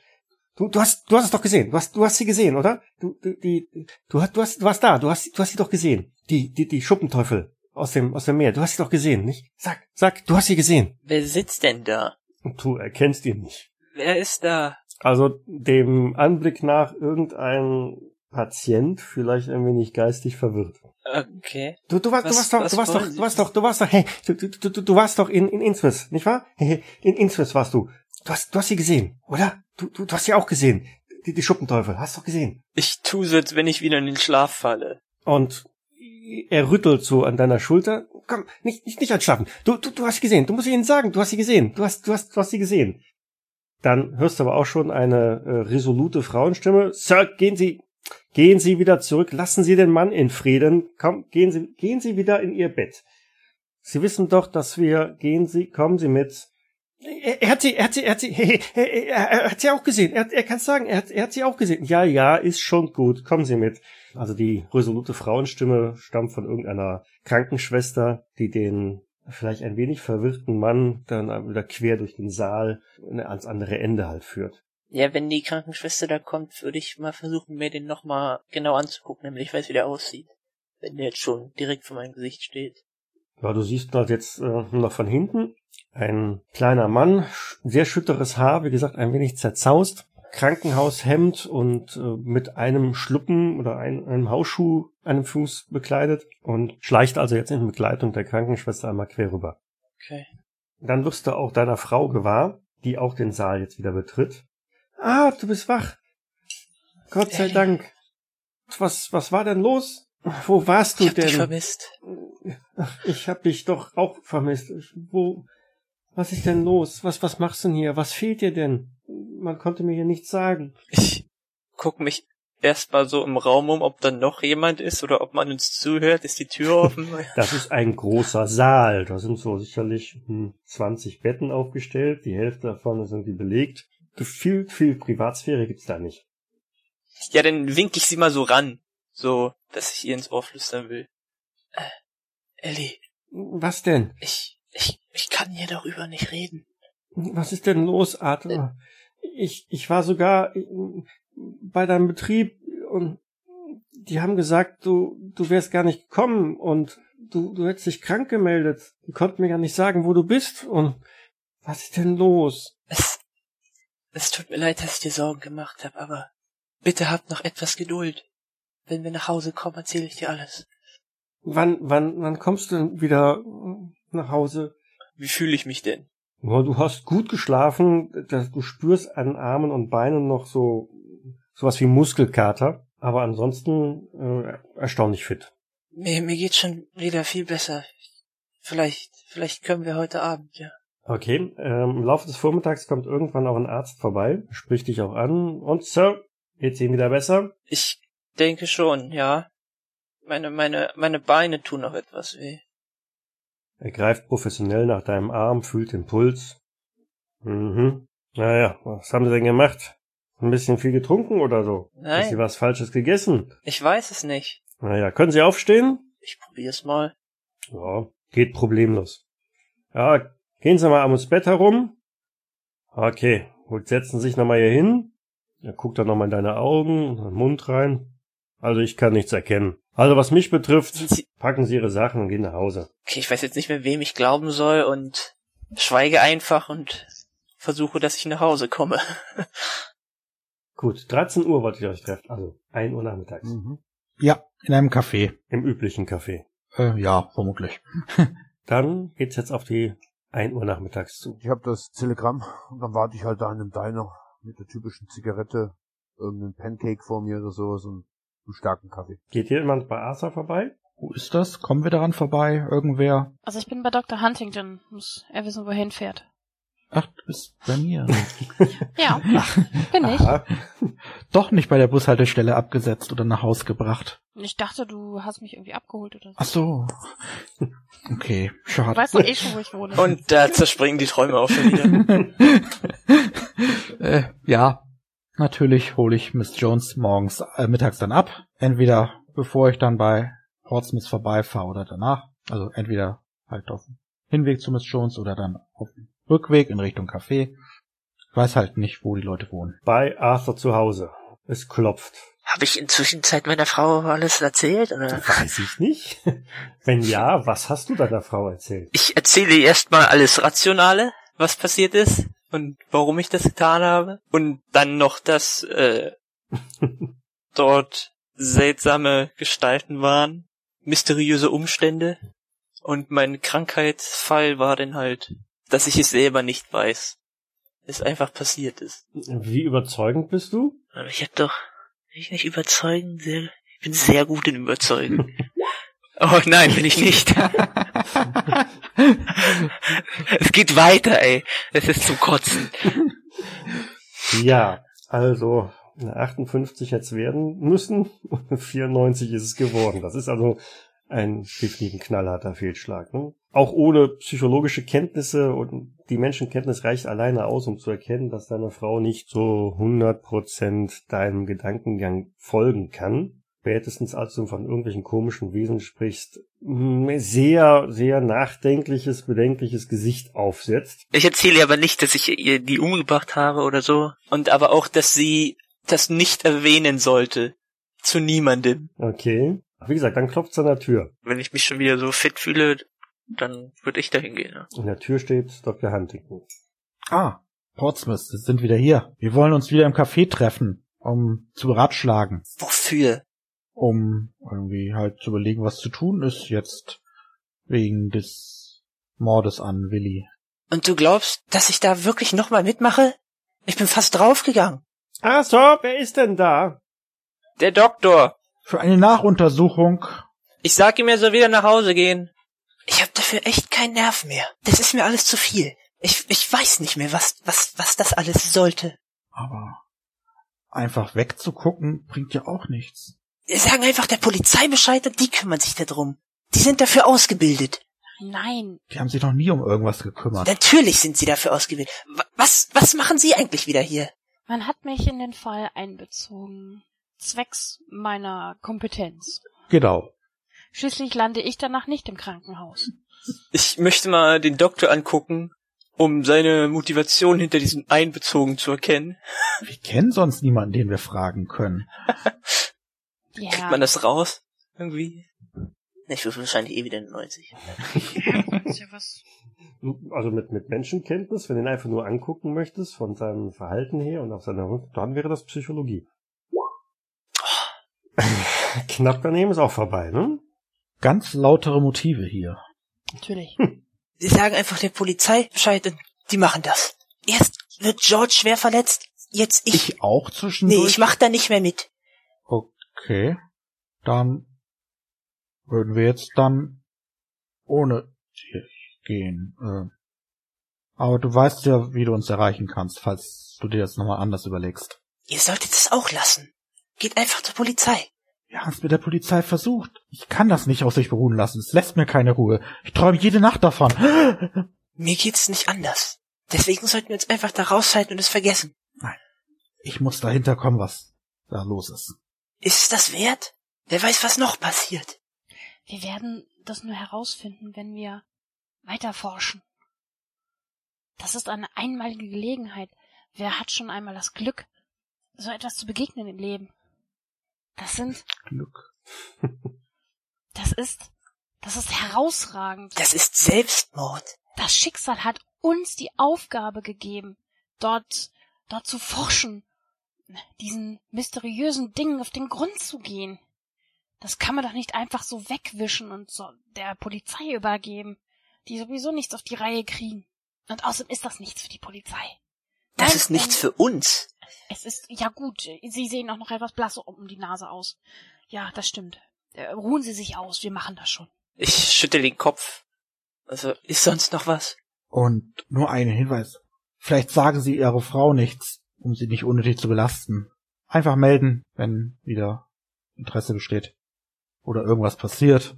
Speaker 1: Du, du hast, du hast es doch gesehen. Du hast, du hast sie gesehen, oder? Du, die, die, du hast, du hast, du warst da. Du hast, du hast sie doch gesehen. Die, die, die Schuppenteufel aus dem, aus dem Meer. Du hast sie doch gesehen, nicht? Sag, sag, du hast sie gesehen.
Speaker 3: Wer sitzt denn da?
Speaker 1: Und du erkennst ihn nicht.
Speaker 3: Wer ist da?
Speaker 1: Also dem Anblick nach irgendein Patient, vielleicht ein wenig geistig verwirrt.
Speaker 3: Okay.
Speaker 1: Du, du warst, was, du warst doch, du warst doch, du warst doch, du warst doch, hey, du, du, du, du warst doch in, in Innsmouth, nicht wahr? In Innsmouth warst du. Du hast, du hast sie gesehen, oder? Du, du, du hast sie auch gesehen. Die, die Schuppenteufel, hast du doch gesehen.
Speaker 3: Ich tu so, als wenn ich wieder in den Schlaf falle.
Speaker 1: Und er rüttelt so an deiner Schulter. Komm, nicht, nicht, nicht anschlafen. Du, du, du hast sie gesehen. Du musst ihnen sagen, du hast sie gesehen. Du hast, du hast, du hast sie gesehen. Dann hörst du aber auch schon eine äh, resolute Frauenstimme. Sir, gehen Sie, gehen Sie wieder zurück. Lassen Sie den Mann in Frieden. Komm, gehen Sie, gehen Sie wieder in Ihr Bett. Sie wissen doch, dass wir, gehen Sie, kommen Sie mit. Er, er hat sie, er hat sie, er hat sie, er, hat sie auch gesehen. Er, er kann sagen, er hat, er hat sie auch gesehen. Ja, ja, ist schon gut. Kommen Sie mit. Also die resolute Frauenstimme stammt von irgendeiner Krankenschwester, die den vielleicht ein wenig verwirrten Mann dann wieder quer durch den Saal ans andere Ende halt führt.
Speaker 3: Ja, wenn die Krankenschwester da kommt, würde ich mal versuchen, mir den nochmal genau anzugucken, damit ich weiß, wie der aussieht. Wenn der jetzt schon direkt vor meinem Gesicht steht.
Speaker 1: Ja, du siehst halt jetzt äh, noch von hinten ein kleiner Mann, sehr schütteres Haar, wie gesagt, ein wenig zerzaust, Krankenhaushemd und äh, mit einem Schluppen oder ein, einem Hausschuh einem Fuß bekleidet und schleicht also jetzt in Begleitung der Krankenschwester einmal quer rüber.
Speaker 3: Okay.
Speaker 1: Dann wirst du auch deiner Frau gewahr, die auch den Saal jetzt wieder betritt. Ah, du bist wach. Gott sei Dank. Was, was war denn los? Wo warst du
Speaker 3: ich hab
Speaker 1: denn?
Speaker 3: Dich vermisst.
Speaker 1: Ich hab dich doch auch vermisst. Wo, was ist denn los? Was, was machst du denn hier? Was fehlt dir denn? Man konnte mir hier nichts sagen.
Speaker 3: Ich guck mich erstmal so im Raum um, ob da noch jemand ist oder ob man uns zuhört. Ist die Tür offen?
Speaker 1: Das ist ein großer Saal. Da sind so sicherlich hm, 20 Betten aufgestellt. Die Hälfte davon sind die belegt. Viel, viel Privatsphäre gibt's da nicht.
Speaker 3: Ja, dann wink ich sie mal so ran. So, dass ich ihr ins Ohr flüstern will. Äh, Ellie.
Speaker 1: Was denn?
Speaker 3: Ich, ich, ich kann hier darüber nicht reden.
Speaker 1: Was ist denn los, Arthur? Ich, ich war sogar bei deinem Betrieb und die haben gesagt, du, du wärst gar nicht gekommen und du, du hättest dich krank gemeldet. Die konnten mir gar nicht sagen, wo du bist und was ist denn los?
Speaker 3: Es, es tut mir leid, dass ich dir Sorgen gemacht habe, aber bitte habt noch etwas Geduld. Wenn wir nach Hause kommen, erzähle ich dir alles.
Speaker 1: Wann, wann, wann kommst du denn wieder nach Hause?
Speaker 3: Wie fühle ich mich denn?
Speaker 1: Ja, du hast gut geschlafen, du spürst an Armen und Beinen noch so sowas wie Muskelkater, aber ansonsten äh, erstaunlich fit.
Speaker 3: Mir, mir geht's schon wieder viel besser. Vielleicht, vielleicht können wir heute Abend, ja.
Speaker 1: Okay, ähm, im Laufe des Vormittags kommt irgendwann auch ein Arzt vorbei, spricht dich auch an und Sir, geht's Ihnen wieder besser?
Speaker 3: Ich denke schon, ja. Meine, meine, meine Beine tun noch etwas weh.
Speaker 1: Er greift professionell nach deinem Arm, fühlt den Puls. Mhm. Naja, was haben Sie denn gemacht? Ein bisschen viel getrunken oder so?
Speaker 3: Nein.
Speaker 1: Haben Sie was Falsches gegessen?
Speaker 3: Ich weiß es nicht.
Speaker 1: Naja, können Sie aufstehen?
Speaker 3: Ich probier's mal.
Speaker 1: Ja, geht problemlos. Ja, gehen Sie mal ums Bett herum. Okay, gut, setzen Sie sich nochmal hier hin. Er guckt dann nochmal in deine Augen, in den Mund rein. Also ich kann nichts erkennen. Also was mich betrifft, Sie packen Sie Ihre Sachen und gehen nach Hause.
Speaker 3: Okay, ich weiß jetzt nicht mehr, wem ich glauben soll und schweige einfach und versuche, dass ich nach Hause komme.
Speaker 1: Gut, 13 Uhr wollte ich euch treffen, also 1 Uhr nachmittags. Mhm.
Speaker 2: Ja, in einem Café.
Speaker 1: Im üblichen Café.
Speaker 2: Äh, ja, vermutlich.
Speaker 1: Dann geht's jetzt auf die 1 Uhr nachmittags zu.
Speaker 4: Ich habe das Telegramm und dann warte ich halt da in einem Diner mit der typischen Zigarette, irgendeinen Pancake vor mir oder sowas und einen starken Kaffee.
Speaker 1: Geht hier jemand bei Arthur vorbei?
Speaker 2: Wo ist das? Kommen wir daran vorbei? Irgendwer?
Speaker 5: Also ich bin bei Dr. Huntington. Muss er wissen, wohin fährt.
Speaker 2: Ach, du bist bei mir.
Speaker 5: ja, bin ich. Aha.
Speaker 2: Doch nicht bei der Bushaltestelle abgesetzt oder nach Haus gebracht.
Speaker 5: Ich dachte, du hast mich irgendwie abgeholt oder so.
Speaker 2: Ach so. Okay, schade.
Speaker 5: Du weißt doch eh schon, wo ich wohne.
Speaker 3: Und da zerspringen die Träume auch schon wieder.
Speaker 2: äh, ja, natürlich hole ich Miss Jones morgens, äh, mittags dann ab. Entweder bevor ich dann bei Portsmouth vorbeifahre oder danach. Also entweder halt auf dem Hinweg zu Miss Jones oder dann auf dem Rückweg in Richtung Café. Ich weiß halt nicht, wo die Leute wohnen.
Speaker 1: Bei Arthur zu Hause. Es klopft.
Speaker 3: Habe ich inzwischen Zeit meiner Frau alles erzählt? Oder?
Speaker 1: Weiß ich nicht. Wenn ja, was hast du deiner Frau erzählt?
Speaker 3: Ich erzähle ihr erstmal alles Rationale, was passiert ist und warum ich das getan habe. Und dann noch, dass äh, dort seltsame Gestalten waren, mysteriöse Umstände. Und mein Krankheitsfall war dann halt dass ich es selber nicht weiß. Es einfach passiert ist.
Speaker 1: Wie überzeugend bist du?
Speaker 3: Aber ich hab doch, ich nicht überzeugen, sehr, ich bin sehr gut in Überzeugen. oh nein, bin ich nicht. es geht weiter, ey. Es ist zum Kotzen.
Speaker 1: Ja, also 58 jetzt werden müssen 94 ist es geworden. Das ist also ein definitiv knallharter Fehlschlag. Ne? Auch ohne psychologische Kenntnisse und die Menschenkenntnis reicht alleine aus, um zu erkennen, dass deine Frau nicht so 100% deinem Gedankengang folgen kann. Spätestens als du von irgendwelchen komischen Wesen sprichst, sehr, sehr nachdenkliches, bedenkliches Gesicht aufsetzt.
Speaker 3: Ich erzähle aber nicht, dass ich ihr die umgebracht habe oder so. Und aber auch, dass sie das nicht erwähnen sollte. Zu niemandem.
Speaker 1: Okay. Wie gesagt, dann klopft's an der Tür.
Speaker 3: Wenn ich mich schon wieder so fit fühle, dann würde ich dahin gehen. Ja.
Speaker 1: In der Tür steht Dr. Huntington.
Speaker 2: Ah, Portsmouth, Sie sind wieder hier. Wir wollen uns wieder im Café treffen, um zu beratschlagen.
Speaker 3: Wofür?
Speaker 2: Um irgendwie halt zu überlegen, was zu tun ist jetzt wegen des Mordes an Willi.
Speaker 3: Und du glaubst, dass ich da wirklich nochmal mitmache? Ich bin fast draufgegangen.
Speaker 1: Ah so, wer ist denn da?
Speaker 3: Der Doktor.
Speaker 2: Für eine Nachuntersuchung.
Speaker 3: Ich sag ihm, er soll wieder nach Hause gehen. Ich hab dafür echt keinen Nerv mehr. Das ist mir alles zu viel. Ich, ich weiß nicht mehr, was, was, was das alles sollte.
Speaker 2: Aber einfach wegzugucken bringt ja auch nichts.
Speaker 3: Wir sagen einfach der Polizei Bescheid und die kümmern sich darum. Die sind dafür ausgebildet.
Speaker 5: Nein.
Speaker 2: Die haben sich noch nie um irgendwas gekümmert.
Speaker 3: Natürlich sind sie dafür ausgebildet. Was, was machen Sie eigentlich wieder hier?
Speaker 5: Man hat mich in den Fall einbezogen. Zwecks meiner Kompetenz.
Speaker 2: Genau.
Speaker 5: Schließlich lande ich danach nicht im Krankenhaus.
Speaker 3: Ich möchte mal den Doktor angucken, um seine Motivation hinter diesem Einbezogen zu erkennen.
Speaker 2: Wir kennen sonst niemanden, den wir fragen können.
Speaker 3: ja. Kriegt man das raus? Irgendwie? Ich würfel wahrscheinlich eh wieder eine 90.
Speaker 1: Also mit, mit Menschenkenntnis, wenn du ihn einfach nur angucken möchtest, von seinem Verhalten her und auf seiner Rücken, dann wäre das Psychologie. Oh. Knapp daneben ist auch vorbei, ne?
Speaker 2: Ganz lautere Motive hier.
Speaker 5: Natürlich.
Speaker 3: Hm. Sie sagen einfach der Polizei Bescheid und die machen das. Erst wird George schwer verletzt, jetzt ich.
Speaker 2: Ich auch zwischendurch?
Speaker 3: Nee, ich mach da nicht mehr mit.
Speaker 2: Okay. Dann würden wir jetzt dann ohne dich gehen. Äh, aber du weißt ja, wie du uns erreichen kannst, falls du dir das nochmal anders überlegst.
Speaker 3: Ihr solltet es auch lassen. Geht einfach zur Polizei.
Speaker 2: Wir haben es mit der Polizei versucht. Ich kann das nicht auf sich beruhen lassen. Es lässt mir keine Ruhe. Ich träume jede Nacht davon.
Speaker 3: Mir geht's nicht anders. Deswegen sollten wir uns einfach da raushalten und es vergessen.
Speaker 2: Nein. Ich muss dahinter kommen, was da los ist.
Speaker 3: Ist es das wert? Wer weiß, was noch passiert.
Speaker 5: Wir werden das nur herausfinden, wenn wir weiter forschen. Das ist eine einmalige Gelegenheit. Wer hat schon einmal das Glück, so etwas zu begegnen im Leben? Das sind
Speaker 2: Glück.
Speaker 5: das ist das ist herausragend.
Speaker 3: Das ist Selbstmord.
Speaker 5: Das Schicksal hat uns die Aufgabe gegeben, dort dort zu forschen, diesen mysteriösen Dingen auf den Grund zu gehen. Das kann man doch nicht einfach so wegwischen und so der Polizei übergeben, die sowieso nichts auf die Reihe kriegen. Und außerdem ist das nichts für die Polizei.
Speaker 3: Das Nein, ist nichts für uns.
Speaker 5: Es ist, ja gut, Sie sehen auch noch etwas blass um die Nase aus. Ja, das stimmt. Äh, ruhen Sie sich aus, wir machen das schon.
Speaker 3: Ich schüttel den Kopf. Also, ist sonst noch was?
Speaker 2: Und nur einen Hinweis. Vielleicht sagen Sie Ihrer Frau nichts, um sie nicht unnötig zu belasten. Einfach melden, wenn wieder Interesse besteht. Oder irgendwas passiert.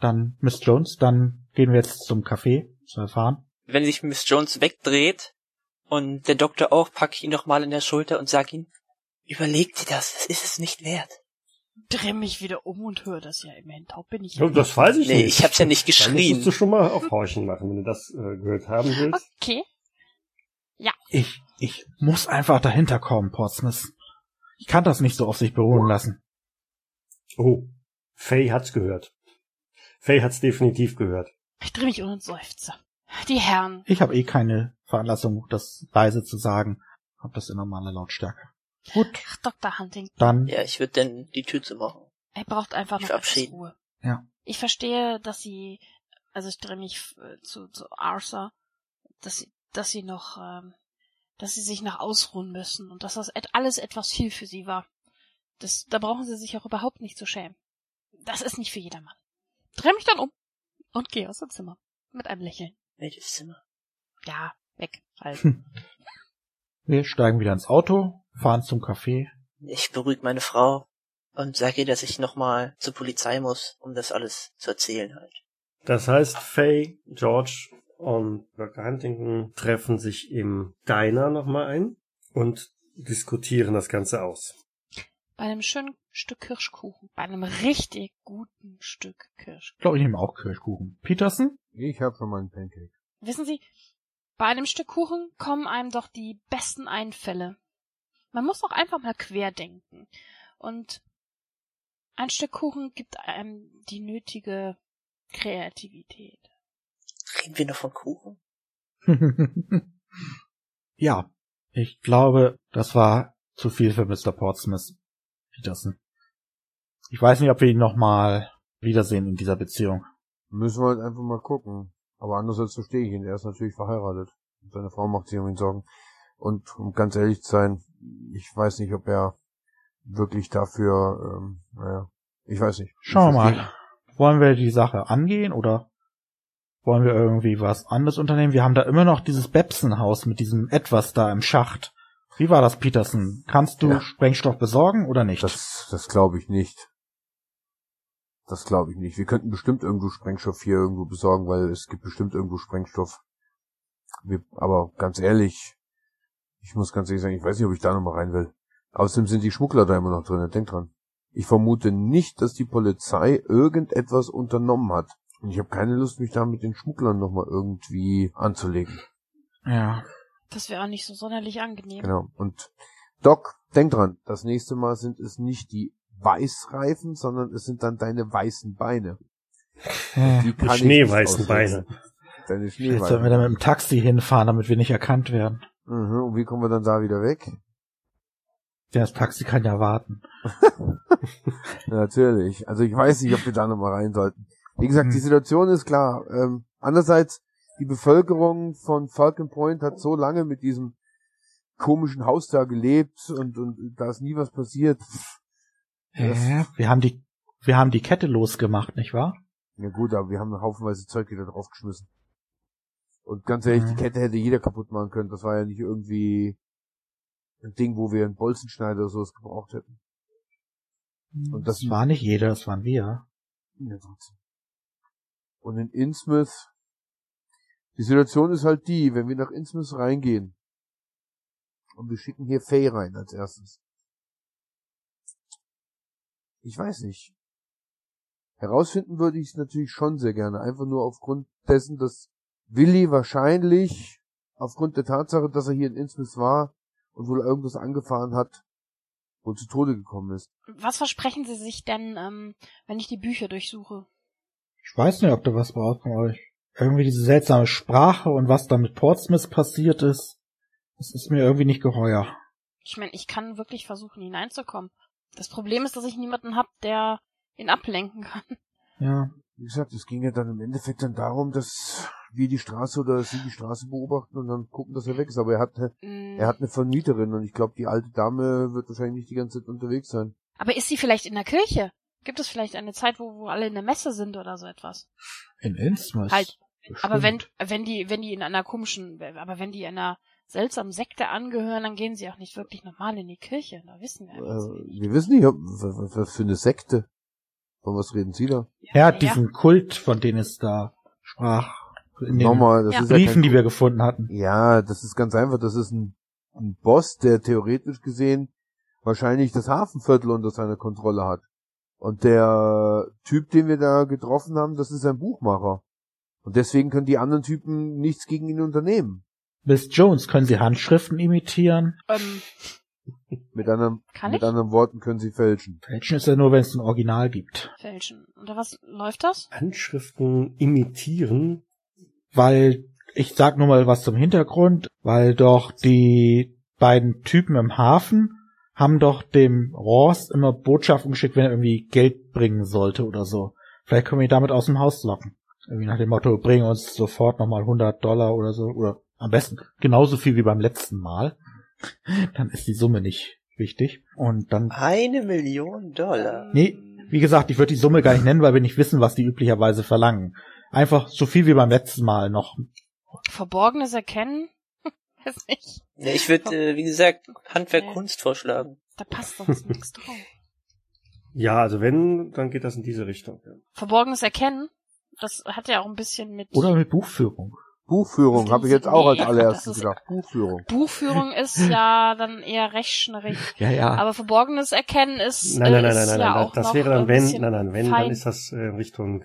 Speaker 2: Dann Miss Jones, dann gehen wir jetzt zum Café zu erfahren.
Speaker 3: Wenn sich Miss Jones wegdreht, und der Doktor auch, packe ich ihn noch mal in der Schulter und sag ihm, überleg dir das, das ist es nicht wert.
Speaker 5: Dreh mich wieder um und höre das ja immerhin. Taub bin ich.
Speaker 1: Ja, das weiß ich
Speaker 3: nee,
Speaker 1: nicht.
Speaker 3: ich hab's ja nicht geschrien. Dann
Speaker 1: musst du schon mal aufhorchen machen, wenn du das äh, gehört haben willst.
Speaker 5: Okay. Ja.
Speaker 2: Ich, ich muss einfach dahinter kommen, Portsmouth. Ich kann das nicht so auf sich beruhen lassen.
Speaker 1: Oh, Faye hat's gehört. Faye hat's definitiv gehört.
Speaker 5: Ich dreh mich um und seufze. Die Herren.
Speaker 2: Ich habe eh keine Veranlassung, das leise zu sagen. Hab das in normaler Lautstärke. Gut.
Speaker 5: Ach, Dr. Hunting.
Speaker 2: Dann.
Speaker 3: Ja, ich würde denn die Tür zu machen.
Speaker 5: Er braucht einfach noch etwas Ruhe.
Speaker 2: Ja.
Speaker 5: Ich verstehe, dass sie, also ich drehe mich äh, zu, zu Arthur, dass sie, dass sie noch, ähm, dass sie sich noch ausruhen müssen und dass das alles etwas viel für sie war. Das, da brauchen sie sich auch überhaupt nicht zu schämen. Das ist nicht für jedermann. Dreh mich dann um und gehe aus dem Zimmer mit einem Lächeln.
Speaker 3: Welches Zimmer?
Speaker 5: Ja, weg. Halt.
Speaker 2: Wir steigen wieder ins Auto, fahren zum Café.
Speaker 3: Ich beruhige meine Frau und sage ihr, dass ich nochmal zur Polizei muss, um das alles zu erzählen halt.
Speaker 1: Das heißt, Faye, George und Dr. Huntington treffen sich im Diner nochmal ein und diskutieren das Ganze aus.
Speaker 5: Bei einem schönen Stück Kirschkuchen. Bei einem richtig guten Stück Kirschkuchen. Ich
Speaker 2: glaube, ich nehme auch Kirschkuchen. Peterson?
Speaker 4: Ich habe schon mal einen Pancake.
Speaker 5: Wissen Sie, bei einem Stück Kuchen kommen einem doch die besten Einfälle. Man muss auch einfach mal querdenken. Und ein Stück Kuchen gibt einem die nötige Kreativität.
Speaker 3: Reden wir noch von Kuchen?
Speaker 2: ja, ich glaube, das war zu viel für Mr. Portsmouth. Peterson. Ich weiß nicht, ob wir ihn nochmal wiedersehen in dieser Beziehung.
Speaker 4: Müssen wir halt einfach mal gucken. Aber andererseits verstehe ich ihn. Er ist natürlich verheiratet. Und seine Frau macht sich um ihn Sorgen. Und um ganz ehrlich zu sein, ich weiß nicht, ob er wirklich dafür, ähm, naja, ich weiß nicht.
Speaker 2: Schauen wir mal. Wollen wir die Sache angehen oder wollen wir irgendwie was anderes unternehmen? Wir haben da immer noch dieses Bebsen-Haus mit diesem Etwas da im Schacht. Wie war das, Peterson? Kannst du ja. Sprengstoff besorgen oder nicht?
Speaker 4: Das, das glaube ich nicht. Das glaube ich nicht. Wir könnten bestimmt irgendwo Sprengstoff hier irgendwo besorgen, weil es gibt bestimmt irgendwo Sprengstoff. Wir, aber ganz ehrlich, ich muss ganz ehrlich sagen, ich weiß nicht, ob ich da nochmal rein will. Außerdem sind die Schmuggler da immer noch drin. Denk dran. Ich vermute nicht, dass die Polizei irgendetwas unternommen hat. Und ich habe keine Lust, mich da mit den Schmugglern nochmal irgendwie anzulegen.
Speaker 2: Ja.
Speaker 5: Das wäre auch nicht so sonderlich angenehm.
Speaker 4: Genau. Und Doc, denk dran, das nächste Mal sind es nicht die Weißreifen, sondern es sind dann deine weißen Beine.
Speaker 1: Die, die schneeweißen Beine.
Speaker 2: Deine Schneeweißen. Jetzt sollen wir da mit dem Taxi hinfahren, damit wir nicht erkannt werden.
Speaker 4: Mhm. Und wie kommen wir dann da wieder weg?
Speaker 2: Ja, das Taxi kann ja warten.
Speaker 4: Natürlich. Also ich weiß nicht, ob wir da nochmal rein sollten. Wie gesagt, die hm. Situation ist klar. Ähm, andererseits, die Bevölkerung von Falcon Point hat so lange mit diesem komischen Haus da gelebt und, und da ist nie was passiert.
Speaker 2: Ja, wir haben die, wir haben die Kette losgemacht, nicht wahr?
Speaker 4: Ja gut, aber wir haben haufenweise Zeug wieder draufgeschmissen. Und ganz ehrlich, mhm. die Kette hätte jeder kaputt machen können. Das war ja nicht irgendwie ein Ding, wo wir einen Bolzenschneider oder sowas gebraucht hätten.
Speaker 2: Und das, das war nicht jeder, das waren wir. Ja, trotzdem.
Speaker 4: Und in Innsmouth, die Situation ist halt die, wenn wir nach Innsmouth reingehen und wir schicken hier Faye rein als erstes. Ich weiß nicht. Herausfinden würde ich es natürlich schon sehr gerne, einfach nur aufgrund dessen, dass Willi wahrscheinlich aufgrund der Tatsache, dass er hier in Innsmouth war und wohl irgendwas angefahren hat, wohl zu Tode gekommen ist.
Speaker 5: Was versprechen Sie sich denn, ähm, wenn ich die Bücher durchsuche?
Speaker 2: Ich weiß nicht, ob da was braucht von euch. Irgendwie diese seltsame Sprache und was da mit Portsmouth passiert ist, das ist mir irgendwie nicht geheuer.
Speaker 5: Ich meine, ich kann wirklich versuchen, hineinzukommen. Das Problem ist, dass ich niemanden hab, der ihn ablenken kann.
Speaker 2: Ja.
Speaker 4: Wie gesagt, es ging ja dann im Endeffekt dann darum, dass wir die Straße oder sie die Straße beobachten und dann gucken, dass er weg ist. Aber er hat, mm. er hat eine Vermieterin und ich glaube, die alte Dame wird wahrscheinlich nicht die ganze Zeit unterwegs sein.
Speaker 5: Aber ist sie vielleicht in der Kirche? Gibt es vielleicht eine Zeit, wo, wo alle in der Messe sind oder so etwas?
Speaker 2: In Innsmouth?
Speaker 5: Halt. Bestimmt. Aber wenn, wenn die, wenn die in einer komischen, aber wenn die einer seltsamen Sekte angehören, dann gehen sie auch nicht wirklich normal in die Kirche. Da wissen wir
Speaker 4: äh, Wir wissen nicht, ob, was für eine Sekte. Von was reden Sie da?
Speaker 2: Ja, diesen Kult, von dem es da sprach. In den Nochmal, das ja. ist Briefen, ja kein, die wir gefunden hatten.
Speaker 4: Ja, das ist ganz einfach. Das ist ein, ein Boss, der theoretisch gesehen wahrscheinlich das Hafenviertel unter seiner Kontrolle hat. Und der Typ, den wir da getroffen haben, das ist ein Buchmacher. Und deswegen können die anderen Typen nichts gegen ihn unternehmen.
Speaker 2: Miss Jones, können Sie Handschriften imitieren?
Speaker 5: Ähm,
Speaker 4: mit anderen, mit anderen Worten können Sie fälschen.
Speaker 2: Fälschen ist ja nur, wenn es ein Original gibt.
Speaker 5: Fälschen. Unter was läuft das?
Speaker 1: Handschriften imitieren?
Speaker 2: Weil, ich sag nur mal was zum Hintergrund, weil doch die beiden Typen im Hafen haben doch dem Ross immer Botschaften geschickt, wenn er irgendwie Geld bringen sollte oder so. Vielleicht können wir ihn damit aus dem Haus locken. Irgendwie nach dem Motto, bring uns sofort nochmal 100 Dollar oder so. Oder am besten genauso viel wie beim letzten Mal. Dann ist die Summe nicht wichtig. Und dann.
Speaker 3: Eine Million Dollar.
Speaker 2: Nee, wie gesagt, ich würde die Summe gar nicht nennen, weil wir nicht wissen, was die üblicherweise verlangen. Einfach so viel wie beim letzten Mal noch.
Speaker 5: Verborgenes erkennen? Weiß nicht.
Speaker 3: Ja, ich würde, äh, wie gesagt, Handwerk Kunst vorschlagen.
Speaker 5: Da passt sonst nichts drauf.
Speaker 1: Ja, also wenn, dann geht das in diese Richtung. Ja.
Speaker 5: Verborgenes Erkennen? Das hat ja auch ein bisschen mit.
Speaker 2: Oder mit Buchführung.
Speaker 4: Buchführung habe ich jetzt auch nee, als allererstes gedacht. Buchführung.
Speaker 5: Buchführung ist ja dann eher rechnerisch.
Speaker 2: Ja, ja.
Speaker 5: Aber verborgenes Erkennen ist
Speaker 1: Nein, nein, nein, nein, nein,
Speaker 5: ja
Speaker 1: nein. das wäre dann wenn, nein, nein, wenn, fein. dann ist das äh, Richtung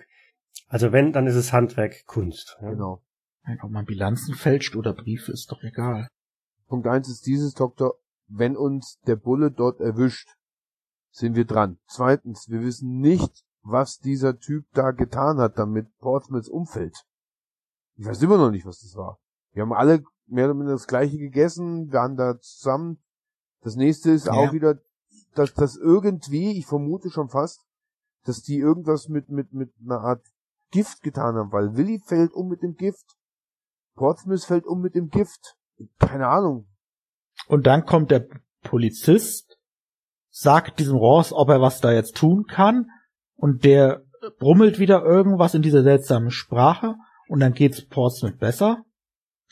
Speaker 1: also wenn, dann ist es Handwerk, Kunst.
Speaker 4: Ja. Genau.
Speaker 2: Ob man Bilanzen fälscht oder Briefe, ist doch egal.
Speaker 4: Punkt eins ist dieses, Doktor, wenn uns der Bulle dort erwischt, sind wir dran. Zweitens, wir wissen nicht, was dieser Typ da getan hat, damit Portsmouths umfällt. Ich weiß immer noch nicht, was das war. Wir haben alle mehr oder minder das gleiche gegessen, wir waren da zusammen. Das nächste ist ja. auch wieder, dass das irgendwie, ich vermute schon fast, dass die irgendwas mit, mit, mit einer Art Gift getan haben, weil Willi fällt um mit dem Gift. Portsmouth fällt um mit dem Gift. Keine Ahnung.
Speaker 2: Und dann kommt der Polizist sagt diesem Ross, ob er was da jetzt tun kann und der brummelt wieder irgendwas in dieser seltsamen Sprache und dann geht's Portsmouth besser.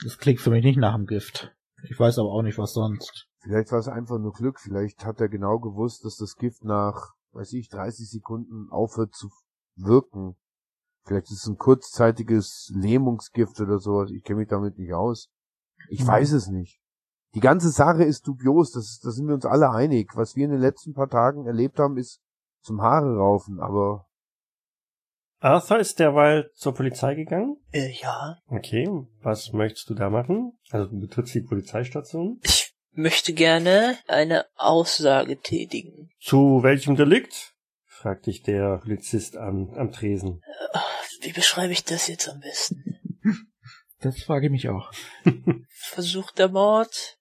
Speaker 2: Das klingt für mich nicht nach dem Gift. Ich weiß aber auch nicht, was sonst.
Speaker 4: Vielleicht war es einfach nur Glück. Vielleicht hat er genau gewusst, dass das Gift nach, weiß ich, 30 Sekunden aufhört zu wirken. Vielleicht ist es ein kurzzeitiges Lähmungsgift oder sowas. Ich kenne mich damit nicht aus. Ich mhm. weiß es nicht. Die ganze Sache ist dubios, das, da sind wir uns alle einig. Was wir in den letzten paar Tagen erlebt haben, ist zum Haare raufen, aber.
Speaker 1: Arthur ist derweil zur Polizei gegangen?
Speaker 3: Äh, ja.
Speaker 1: Okay, was möchtest du da machen? Also du betrittst die Polizeistation?
Speaker 3: Ich möchte gerne eine Aussage tätigen.
Speaker 1: Zu welchem Delikt? fragt dich der Polizist am, am Tresen.
Speaker 3: Äh, wie beschreibe ich das jetzt am besten?
Speaker 2: Das frage ich mich auch.
Speaker 3: Versuchter Mord,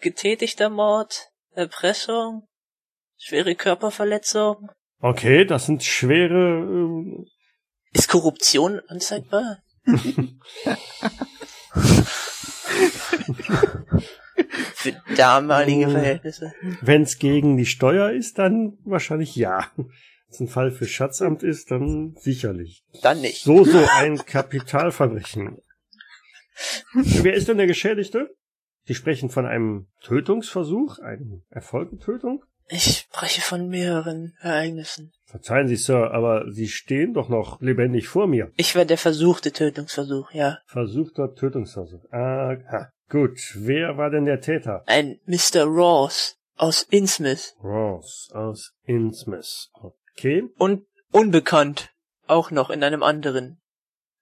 Speaker 3: getätigter Mord, Erpressung, schwere Körperverletzung.
Speaker 1: Okay, das sind schwere. Ähm
Speaker 3: Ist Korruption anzeigbar? Für damalige oh. Verhältnisse.
Speaker 1: Wenn es gegen die Steuer ist, dann wahrscheinlich ja. Wenn es ein Fall für Schatzamt ist, dann sicherlich.
Speaker 3: Dann nicht.
Speaker 1: So, so ein Kapitalverbrechen. Wer ist denn der Geschädigte? Sie sprechen von einem Tötungsversuch, einem Erfolgetötung?
Speaker 3: Ich spreche von mehreren Ereignissen.
Speaker 1: Verzeihen Sie, Sir, aber Sie stehen doch noch lebendig vor mir.
Speaker 3: Ich war der versuchte Tötungsversuch, ja.
Speaker 1: Versuchter Tötungsversuch. Aha. Gut, wer war denn der Täter?
Speaker 3: Ein Mr. Ross aus Innsmouth.
Speaker 1: Ross aus Innsmouth. Okay.
Speaker 3: Und unbekannt. Auch noch in einem anderen.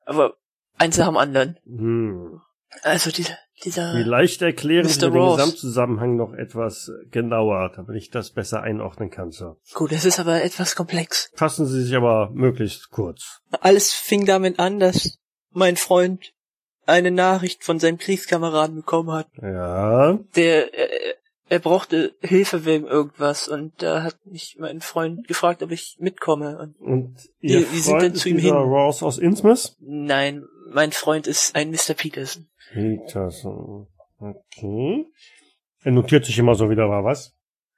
Speaker 3: Aber eins nach dem anderen. Hm. Also dieser, dieser.
Speaker 1: Vielleicht erklären Mr. Sie den Gesamtzusammenhang noch etwas genauer, damit ich das besser einordnen kann, Sir.
Speaker 3: Gut, es ist aber etwas komplex.
Speaker 1: Fassen Sie sich aber möglichst kurz.
Speaker 3: Alles fing damit an, dass mein Freund eine Nachricht von seinem Kriegskameraden bekommen hat.
Speaker 1: Ja.
Speaker 3: Der, er, er brauchte Hilfe wegen irgendwas und da hat mich mein Freund gefragt, ob ich mitkomme. Und,
Speaker 1: und ihr die, sind dann zu ihm hin. Ross aus Innsmouth?
Speaker 3: Nein, mein Freund ist ein Mr. Peterson.
Speaker 1: Peterson. Okay. Er notiert sich immer so wieder, war was?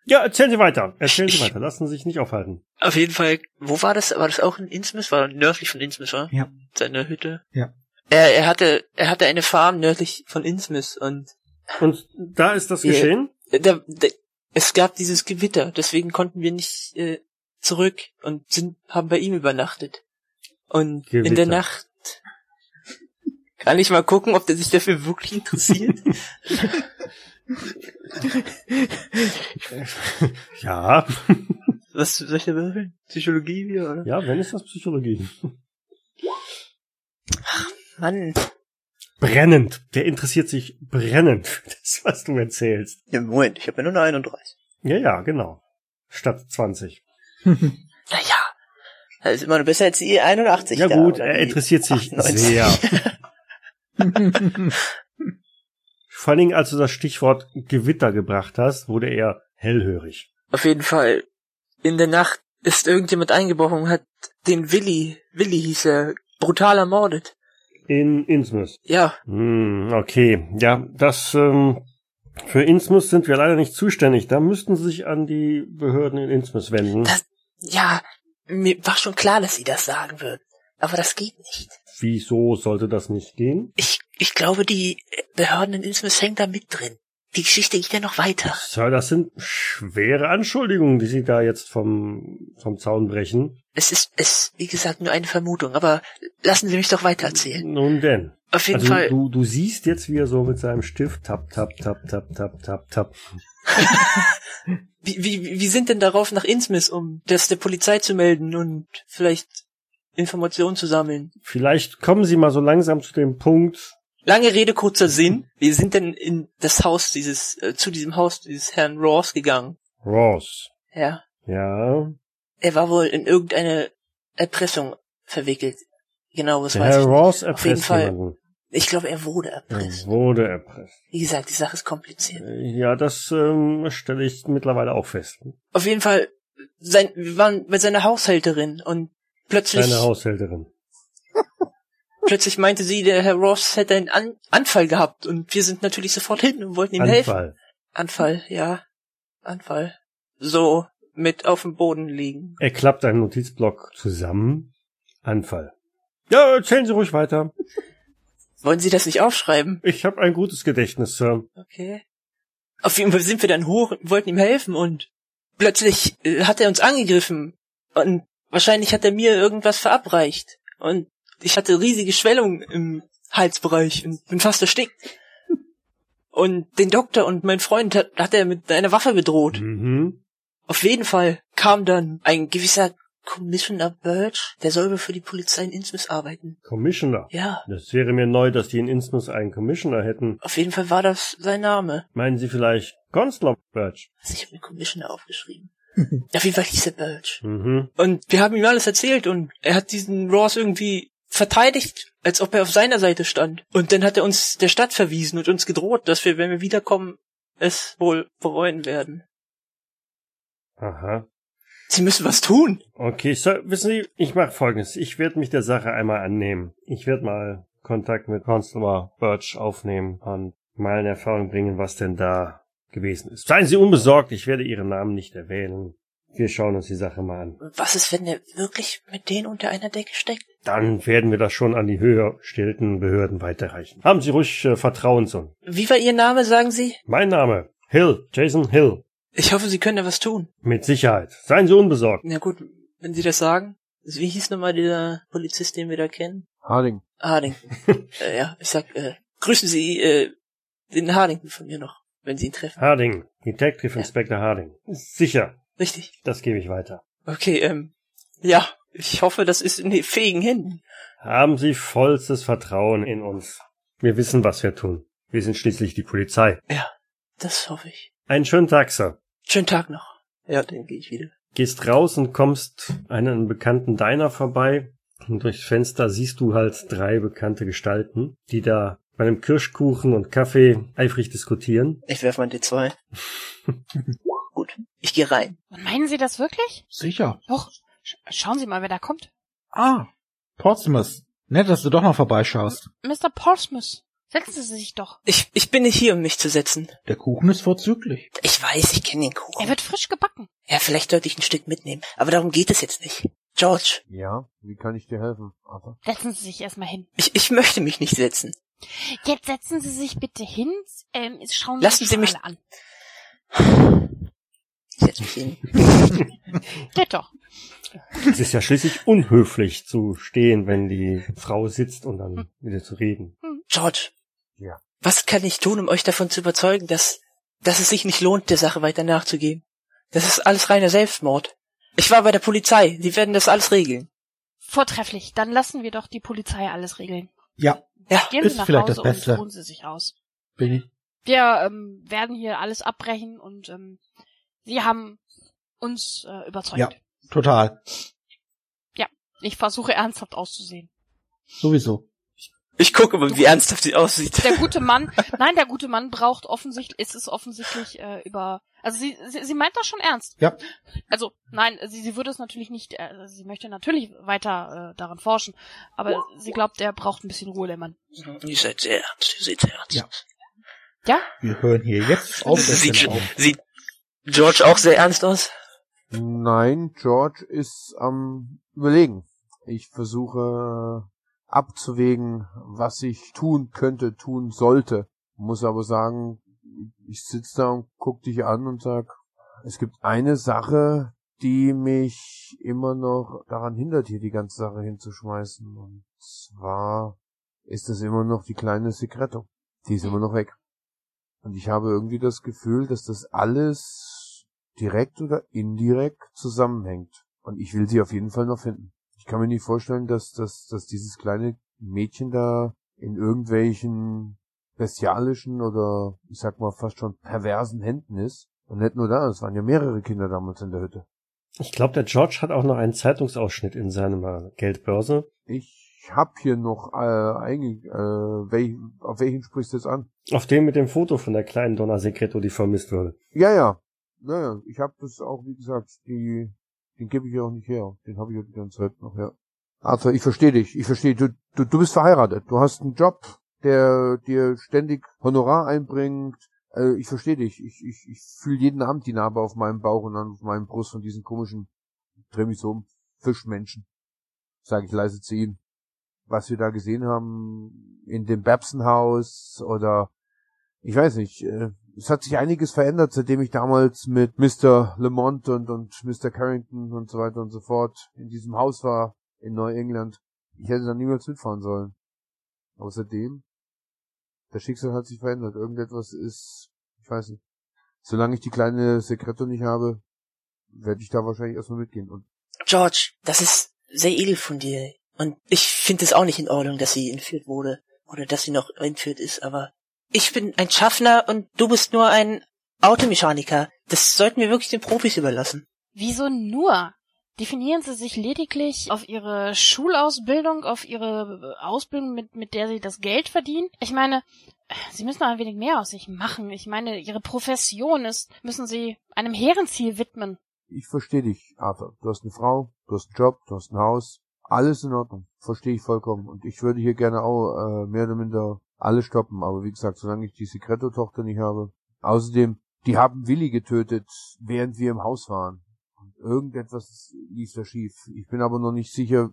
Speaker 1: Ja, erzählen Sie weiter. Erzählen Sie weiter. Lassen Sie sich nicht aufhalten.
Speaker 3: Auf jeden Fall. Wo war das? War das auch in Innsmouth? War nördlich von Innsmouth, war?
Speaker 2: Ja.
Speaker 3: Seine Hütte?
Speaker 2: Ja.
Speaker 3: Er, er hatte, er hatte eine Farm nördlich von Innsmouth und.
Speaker 1: Und da ist das geschehen?
Speaker 3: Da, da, es gab dieses Gewitter, deswegen konnten wir nicht äh, zurück und sind, haben bei ihm übernachtet. Und Gewitter. in der Nacht kann ich mal gucken, ob der sich dafür wirklich interessiert.
Speaker 1: ja.
Speaker 3: Was soll ich da würfeln? Psychologie wieder, oder?
Speaker 1: Ja, wenn ist das Psychologie.
Speaker 3: Ach, Mann.
Speaker 1: Brennend. Der interessiert sich brennend für das, was du erzählst.
Speaker 3: Ja, Moment, ich habe ja nur eine 31.
Speaker 1: Ja, ja, genau. Statt 20.
Speaker 3: naja, das ist immer noch besser als die 81.
Speaker 1: Ja gut, er interessiert sich 98. sehr. Vor allen Dingen, als du das Stichwort Gewitter gebracht hast, wurde er hellhörig.
Speaker 3: Auf jeden Fall. In der Nacht ist irgendjemand eingebrochen und hat den Willi, Willi hieß er, brutal ermordet.
Speaker 1: In Innsmouth?
Speaker 3: Ja.
Speaker 1: Hm, okay. Ja, das, ähm, für Innsmouth sind wir leider nicht zuständig. Da müssten Sie sich an die Behörden in Innsmouth wenden.
Speaker 3: Das, ja, mir war schon klar, dass Sie das sagen würden. Aber das geht nicht.
Speaker 1: Wieso sollte das nicht gehen?
Speaker 3: Ich, ich glaube, die Behörden in Innsmouth hängen da mit drin. Die Geschichte geht ja noch weiter.
Speaker 1: Sir, das sind schwere Anschuldigungen, die Sie da jetzt vom, vom Zaun brechen.
Speaker 3: Es ist, es, wie gesagt, nur eine Vermutung, aber lassen Sie mich doch weiter erzählen.
Speaker 1: Nun denn.
Speaker 3: Auf jeden
Speaker 1: also
Speaker 3: Fall.
Speaker 1: Du, du siehst jetzt, wie er so mit seinem Stift tap, tap, tap, tap, tap, tap, tap.
Speaker 3: wie, wie, wie sind denn darauf nach Innsmouth, um das der Polizei zu melden und vielleicht Informationen zu sammeln.
Speaker 1: Vielleicht kommen Sie mal so langsam zu dem Punkt.
Speaker 3: Lange Rede, kurzer Sinn. Wir sind denn in das Haus dieses, äh, zu diesem Haus dieses Herrn Ross gegangen.
Speaker 1: Ross.
Speaker 3: Ja.
Speaker 1: Ja.
Speaker 3: Er war wohl in irgendeine Erpressung verwickelt. Genau, was
Speaker 1: Der
Speaker 3: weiß
Speaker 1: Herr
Speaker 3: ich.
Speaker 1: Ross erpresst
Speaker 3: Auf jeden Fall.
Speaker 1: Jemanden.
Speaker 3: Ich glaube, er wurde erpresst.
Speaker 1: Er wurde erpresst.
Speaker 3: Wie gesagt, die Sache ist kompliziert.
Speaker 1: Ja, das ähm, stelle ich mittlerweile auch fest.
Speaker 3: Auf jeden Fall, sein, wir waren bei seiner Haushälterin und Plötzlich.
Speaker 1: Deine Haushälterin.
Speaker 3: Plötzlich meinte sie, der Herr Ross hätte einen An Anfall gehabt und wir sind natürlich sofort hin und wollten ihm
Speaker 1: Anfall.
Speaker 3: helfen. Anfall, ja. Anfall. So, mit auf dem Boden liegen.
Speaker 1: Er klappt einen Notizblock zusammen. Anfall. Ja, erzählen Sie ruhig weiter.
Speaker 3: Wollen Sie das nicht aufschreiben?
Speaker 1: Ich habe ein gutes Gedächtnis, Sir.
Speaker 3: Okay. Auf jeden Fall sind wir dann hoch und wollten ihm helfen und plötzlich äh, hat er uns angegriffen und wahrscheinlich hat er mir irgendwas verabreicht und ich hatte riesige Schwellungen im Halsbereich und bin fast erstickt. Und den Doktor und mein Freund hat, hat er mit einer Waffe bedroht.
Speaker 1: Mhm.
Speaker 3: Auf jeden Fall kam dann ein gewisser Commissioner Birch, der soll für die Polizei in Innsmouth arbeiten.
Speaker 1: Commissioner?
Speaker 3: Ja.
Speaker 1: Das wäre mir neu, dass die in Innsmouth einen Commissioner hätten.
Speaker 3: Auf jeden Fall war das sein Name.
Speaker 1: Meinen Sie vielleicht Constable Birch?
Speaker 3: Also ich habe mir Commissioner aufgeschrieben. Auf jeden Fall hieß er Birch.
Speaker 1: Mhm.
Speaker 3: Und wir haben ihm alles erzählt und er hat diesen Ross irgendwie verteidigt, als ob er auf seiner Seite stand. Und dann hat er uns der Stadt verwiesen und uns gedroht, dass wir, wenn wir wiederkommen, es wohl bereuen werden.
Speaker 1: Aha.
Speaker 3: Sie müssen was tun.
Speaker 1: Okay, so, wissen Sie, ich mache folgendes. Ich werde mich der Sache einmal annehmen. Ich werde mal Kontakt mit Constable Birch aufnehmen und mal in Erfahrung bringen, was denn da gewesen ist. Seien Sie unbesorgt, ich werde Ihren Namen nicht erwähnen. Wir schauen uns die Sache mal an.
Speaker 3: Was ist, wenn er wirklich mit denen unter einer Decke steckt?
Speaker 1: Dann werden wir das schon an die höher stellten Behörden weiterreichen. Haben Sie ruhig äh, Vertrauen, Sohn.
Speaker 3: Wie war Ihr Name, sagen Sie?
Speaker 1: Mein Name. Hill. Jason Hill.
Speaker 3: Ich hoffe, Sie können da was tun.
Speaker 1: Mit Sicherheit. Seien Sie unbesorgt.
Speaker 3: Na gut, wenn Sie das sagen. Wie hieß nochmal dieser Polizist, den wir da kennen?
Speaker 4: Harding.
Speaker 3: Harding. äh, ja, ich sag, äh, grüßen Sie äh, den Harding von mir noch, wenn Sie ihn treffen.
Speaker 1: Harding. Detective Inspector Harding. Sicher.
Speaker 3: Richtig.
Speaker 1: Das gebe ich weiter.
Speaker 3: Okay, ähm, ja, ich hoffe, das ist in den fähigen Händen.
Speaker 1: Haben Sie vollstes Vertrauen in uns. Wir wissen, was wir tun. Wir sind schließlich die Polizei.
Speaker 3: Ja, das hoffe ich.
Speaker 1: Einen schönen Tag, Sir.
Speaker 3: Schönen Tag noch. Ja, dann gehe ich wieder.
Speaker 1: Gehst raus und kommst einen bekannten Diner vorbei. Und durchs Fenster siehst du halt drei bekannte Gestalten, die da bei einem Kirschkuchen und Kaffee eifrig diskutieren.
Speaker 3: Ich werf mein D2. Gut, ich gehe rein.
Speaker 5: Und meinen Sie das wirklich?
Speaker 2: Sicher.
Speaker 5: Doch, sch schauen Sie mal, wer da kommt.
Speaker 2: Ah, Portsmouth. Nett, dass du doch mal vorbeischaust.
Speaker 5: Mr. Portsmouth, setzen Sie sich doch.
Speaker 3: Ich, ich bin nicht hier, um mich zu setzen.
Speaker 2: Der Kuchen ist vorzüglich.
Speaker 3: Ich weiß, ich kenne den Kuchen.
Speaker 5: Er wird frisch gebacken.
Speaker 3: Ja, vielleicht sollte ich ein Stück mitnehmen. Aber darum geht es jetzt nicht. George.
Speaker 4: Ja, wie kann ich dir helfen, Arthur?
Speaker 5: Setzen Sie sich erstmal hin.
Speaker 3: Ich, ich möchte mich nicht setzen.
Speaker 5: Jetzt setzen Sie sich bitte hin. Ähm, schauen Sie
Speaker 3: Lassen
Speaker 5: sich
Speaker 3: Sie mich-
Speaker 5: alle an.
Speaker 3: Ich setz mich hin.
Speaker 5: Geht doch.
Speaker 1: Es ist ja schließlich unhöflich zu stehen, wenn die Frau sitzt und dann wieder zu reden.
Speaker 3: George.
Speaker 4: Ja.
Speaker 3: Was kann ich tun, um euch davon zu überzeugen, dass, dass es sich nicht lohnt, der Sache weiter nachzugehen? Das ist alles reiner Selbstmord. Ich war bei der Polizei. Die werden das alles regeln.
Speaker 5: Vortrefflich. Dann lassen wir doch die Polizei alles regeln.
Speaker 2: Ja,
Speaker 3: Ja.
Speaker 5: Gehen
Speaker 2: Ist
Speaker 5: Sie nach
Speaker 2: vielleicht
Speaker 5: Hause
Speaker 2: das Beste.
Speaker 5: und ruhen Sie sich aus.
Speaker 2: bin ich.
Speaker 5: Wir ähm, werden hier alles abbrechen und ähm, Sie haben uns äh, überzeugt.
Speaker 2: Ja. Total.
Speaker 5: Ich versuche ernsthaft auszusehen.
Speaker 2: Sowieso.
Speaker 3: Ich gucke mal, wie ernsthaft sie aussieht.
Speaker 5: Der gute Mann, nein, der gute Mann braucht offensichtlich, ist es offensichtlich äh, über, also sie, sie, sie meint das schon ernst.
Speaker 2: Ja.
Speaker 5: Also nein, sie, sie würde es natürlich nicht, äh, sie möchte natürlich weiter äh, daran forschen, aber sie glaubt, er braucht ein bisschen Ruhe, der Mann.
Speaker 3: Ihr seid sehr ernst. Ihr seht sehr ernst.
Speaker 2: Ja.
Speaker 5: Ja?
Speaker 2: Wir hören hier jetzt auf.
Speaker 3: Sieht, sieht George auch sehr ernst aus?
Speaker 4: Nein, George ist am überlegen. Ich versuche abzuwägen, was ich tun könnte, tun sollte. Muss aber sagen, ich sitze da und guck dich an und sag, es gibt eine Sache, die mich immer noch daran hindert, hier die ganze Sache hinzuschmeißen. Und zwar ist es immer noch die kleine Secreto. Die ist immer noch weg. Und ich habe irgendwie das Gefühl, dass das alles direkt oder indirekt zusammenhängt. Und ich will sie auf jeden Fall noch finden. Ich kann mir nicht vorstellen, dass, dass, dass dieses kleine Mädchen da in irgendwelchen bestialischen oder ich sag mal fast schon perversen Händen ist. Und nicht nur da, es waren ja mehrere Kinder damals in der Hütte.
Speaker 1: Ich glaube, der George hat auch noch einen Zeitungsausschnitt in seiner Geldbörse.
Speaker 4: Ich hab hier noch äh, einge äh, welch, auf welchen sprichst du jetzt an?
Speaker 1: Auf dem mit dem Foto von der kleinen Donna Secreto, die vermisst wurde.
Speaker 4: Ja, ja. Naja, ich habe das auch, wie gesagt, die, den gebe ich ja auch nicht her. Den habe ich ja die ganze Zeit noch, ja. Arthur, ich verstehe dich. Ich verstehe. Du, du, du bist verheiratet. Du hast einen Job, der dir ständig Honorar einbringt. äh, ich verstehe dich. Ich, ich, ich fühle jeden Abend die Narbe auf meinem Bauch und auf meinem Brust von diesen komischen, dreh mich so um, Fischmenschen. Sage ich leise zu ihm. Was wir da gesehen haben in dem Babson-Haus oder ich weiß nicht, äh, es hat sich einiges verändert, seitdem ich damals mit Mr. Lamont und, und Mr. Carrington und so weiter und so fort in diesem Haus war in Neuengland. Ich hätte da niemals mitfahren sollen. Außerdem, das Schicksal hat sich verändert. Irgendetwas ist, ich weiß nicht. Solange ich die kleine Sekretto nicht habe, werde ich da wahrscheinlich erstmal mitgehen. Und
Speaker 3: George, das ist sehr edel von dir. Und ich finde es auch nicht in Ordnung, dass sie entführt wurde. Oder dass sie noch entführt ist, aber ich bin ein Schaffner und du bist nur ein Automechaniker. Das sollten wir wirklich den Profis überlassen.
Speaker 5: Wieso nur? Definieren Sie sich lediglich auf Ihre Schulausbildung, auf Ihre Ausbildung, mit, mit der Sie das Geld verdienen? Ich meine, Sie müssen ein wenig mehr aus sich machen. Ich meine, Ihre Profession ist, müssen Sie einem Herrenziel widmen.
Speaker 4: Ich verstehe dich, Arthur. Du hast eine Frau, du hast einen Job, du hast ein Haus. Alles in Ordnung. Verstehe ich vollkommen. Und ich würde hier gerne auch äh, mehr oder minder alles stoppen. Aber wie gesagt, solange ich die Secreto-Tochter nicht habe. Außerdem, die haben Willi getötet, während wir im Haus waren. Und irgendetwas lief da schief. Ich bin aber noch nicht sicher,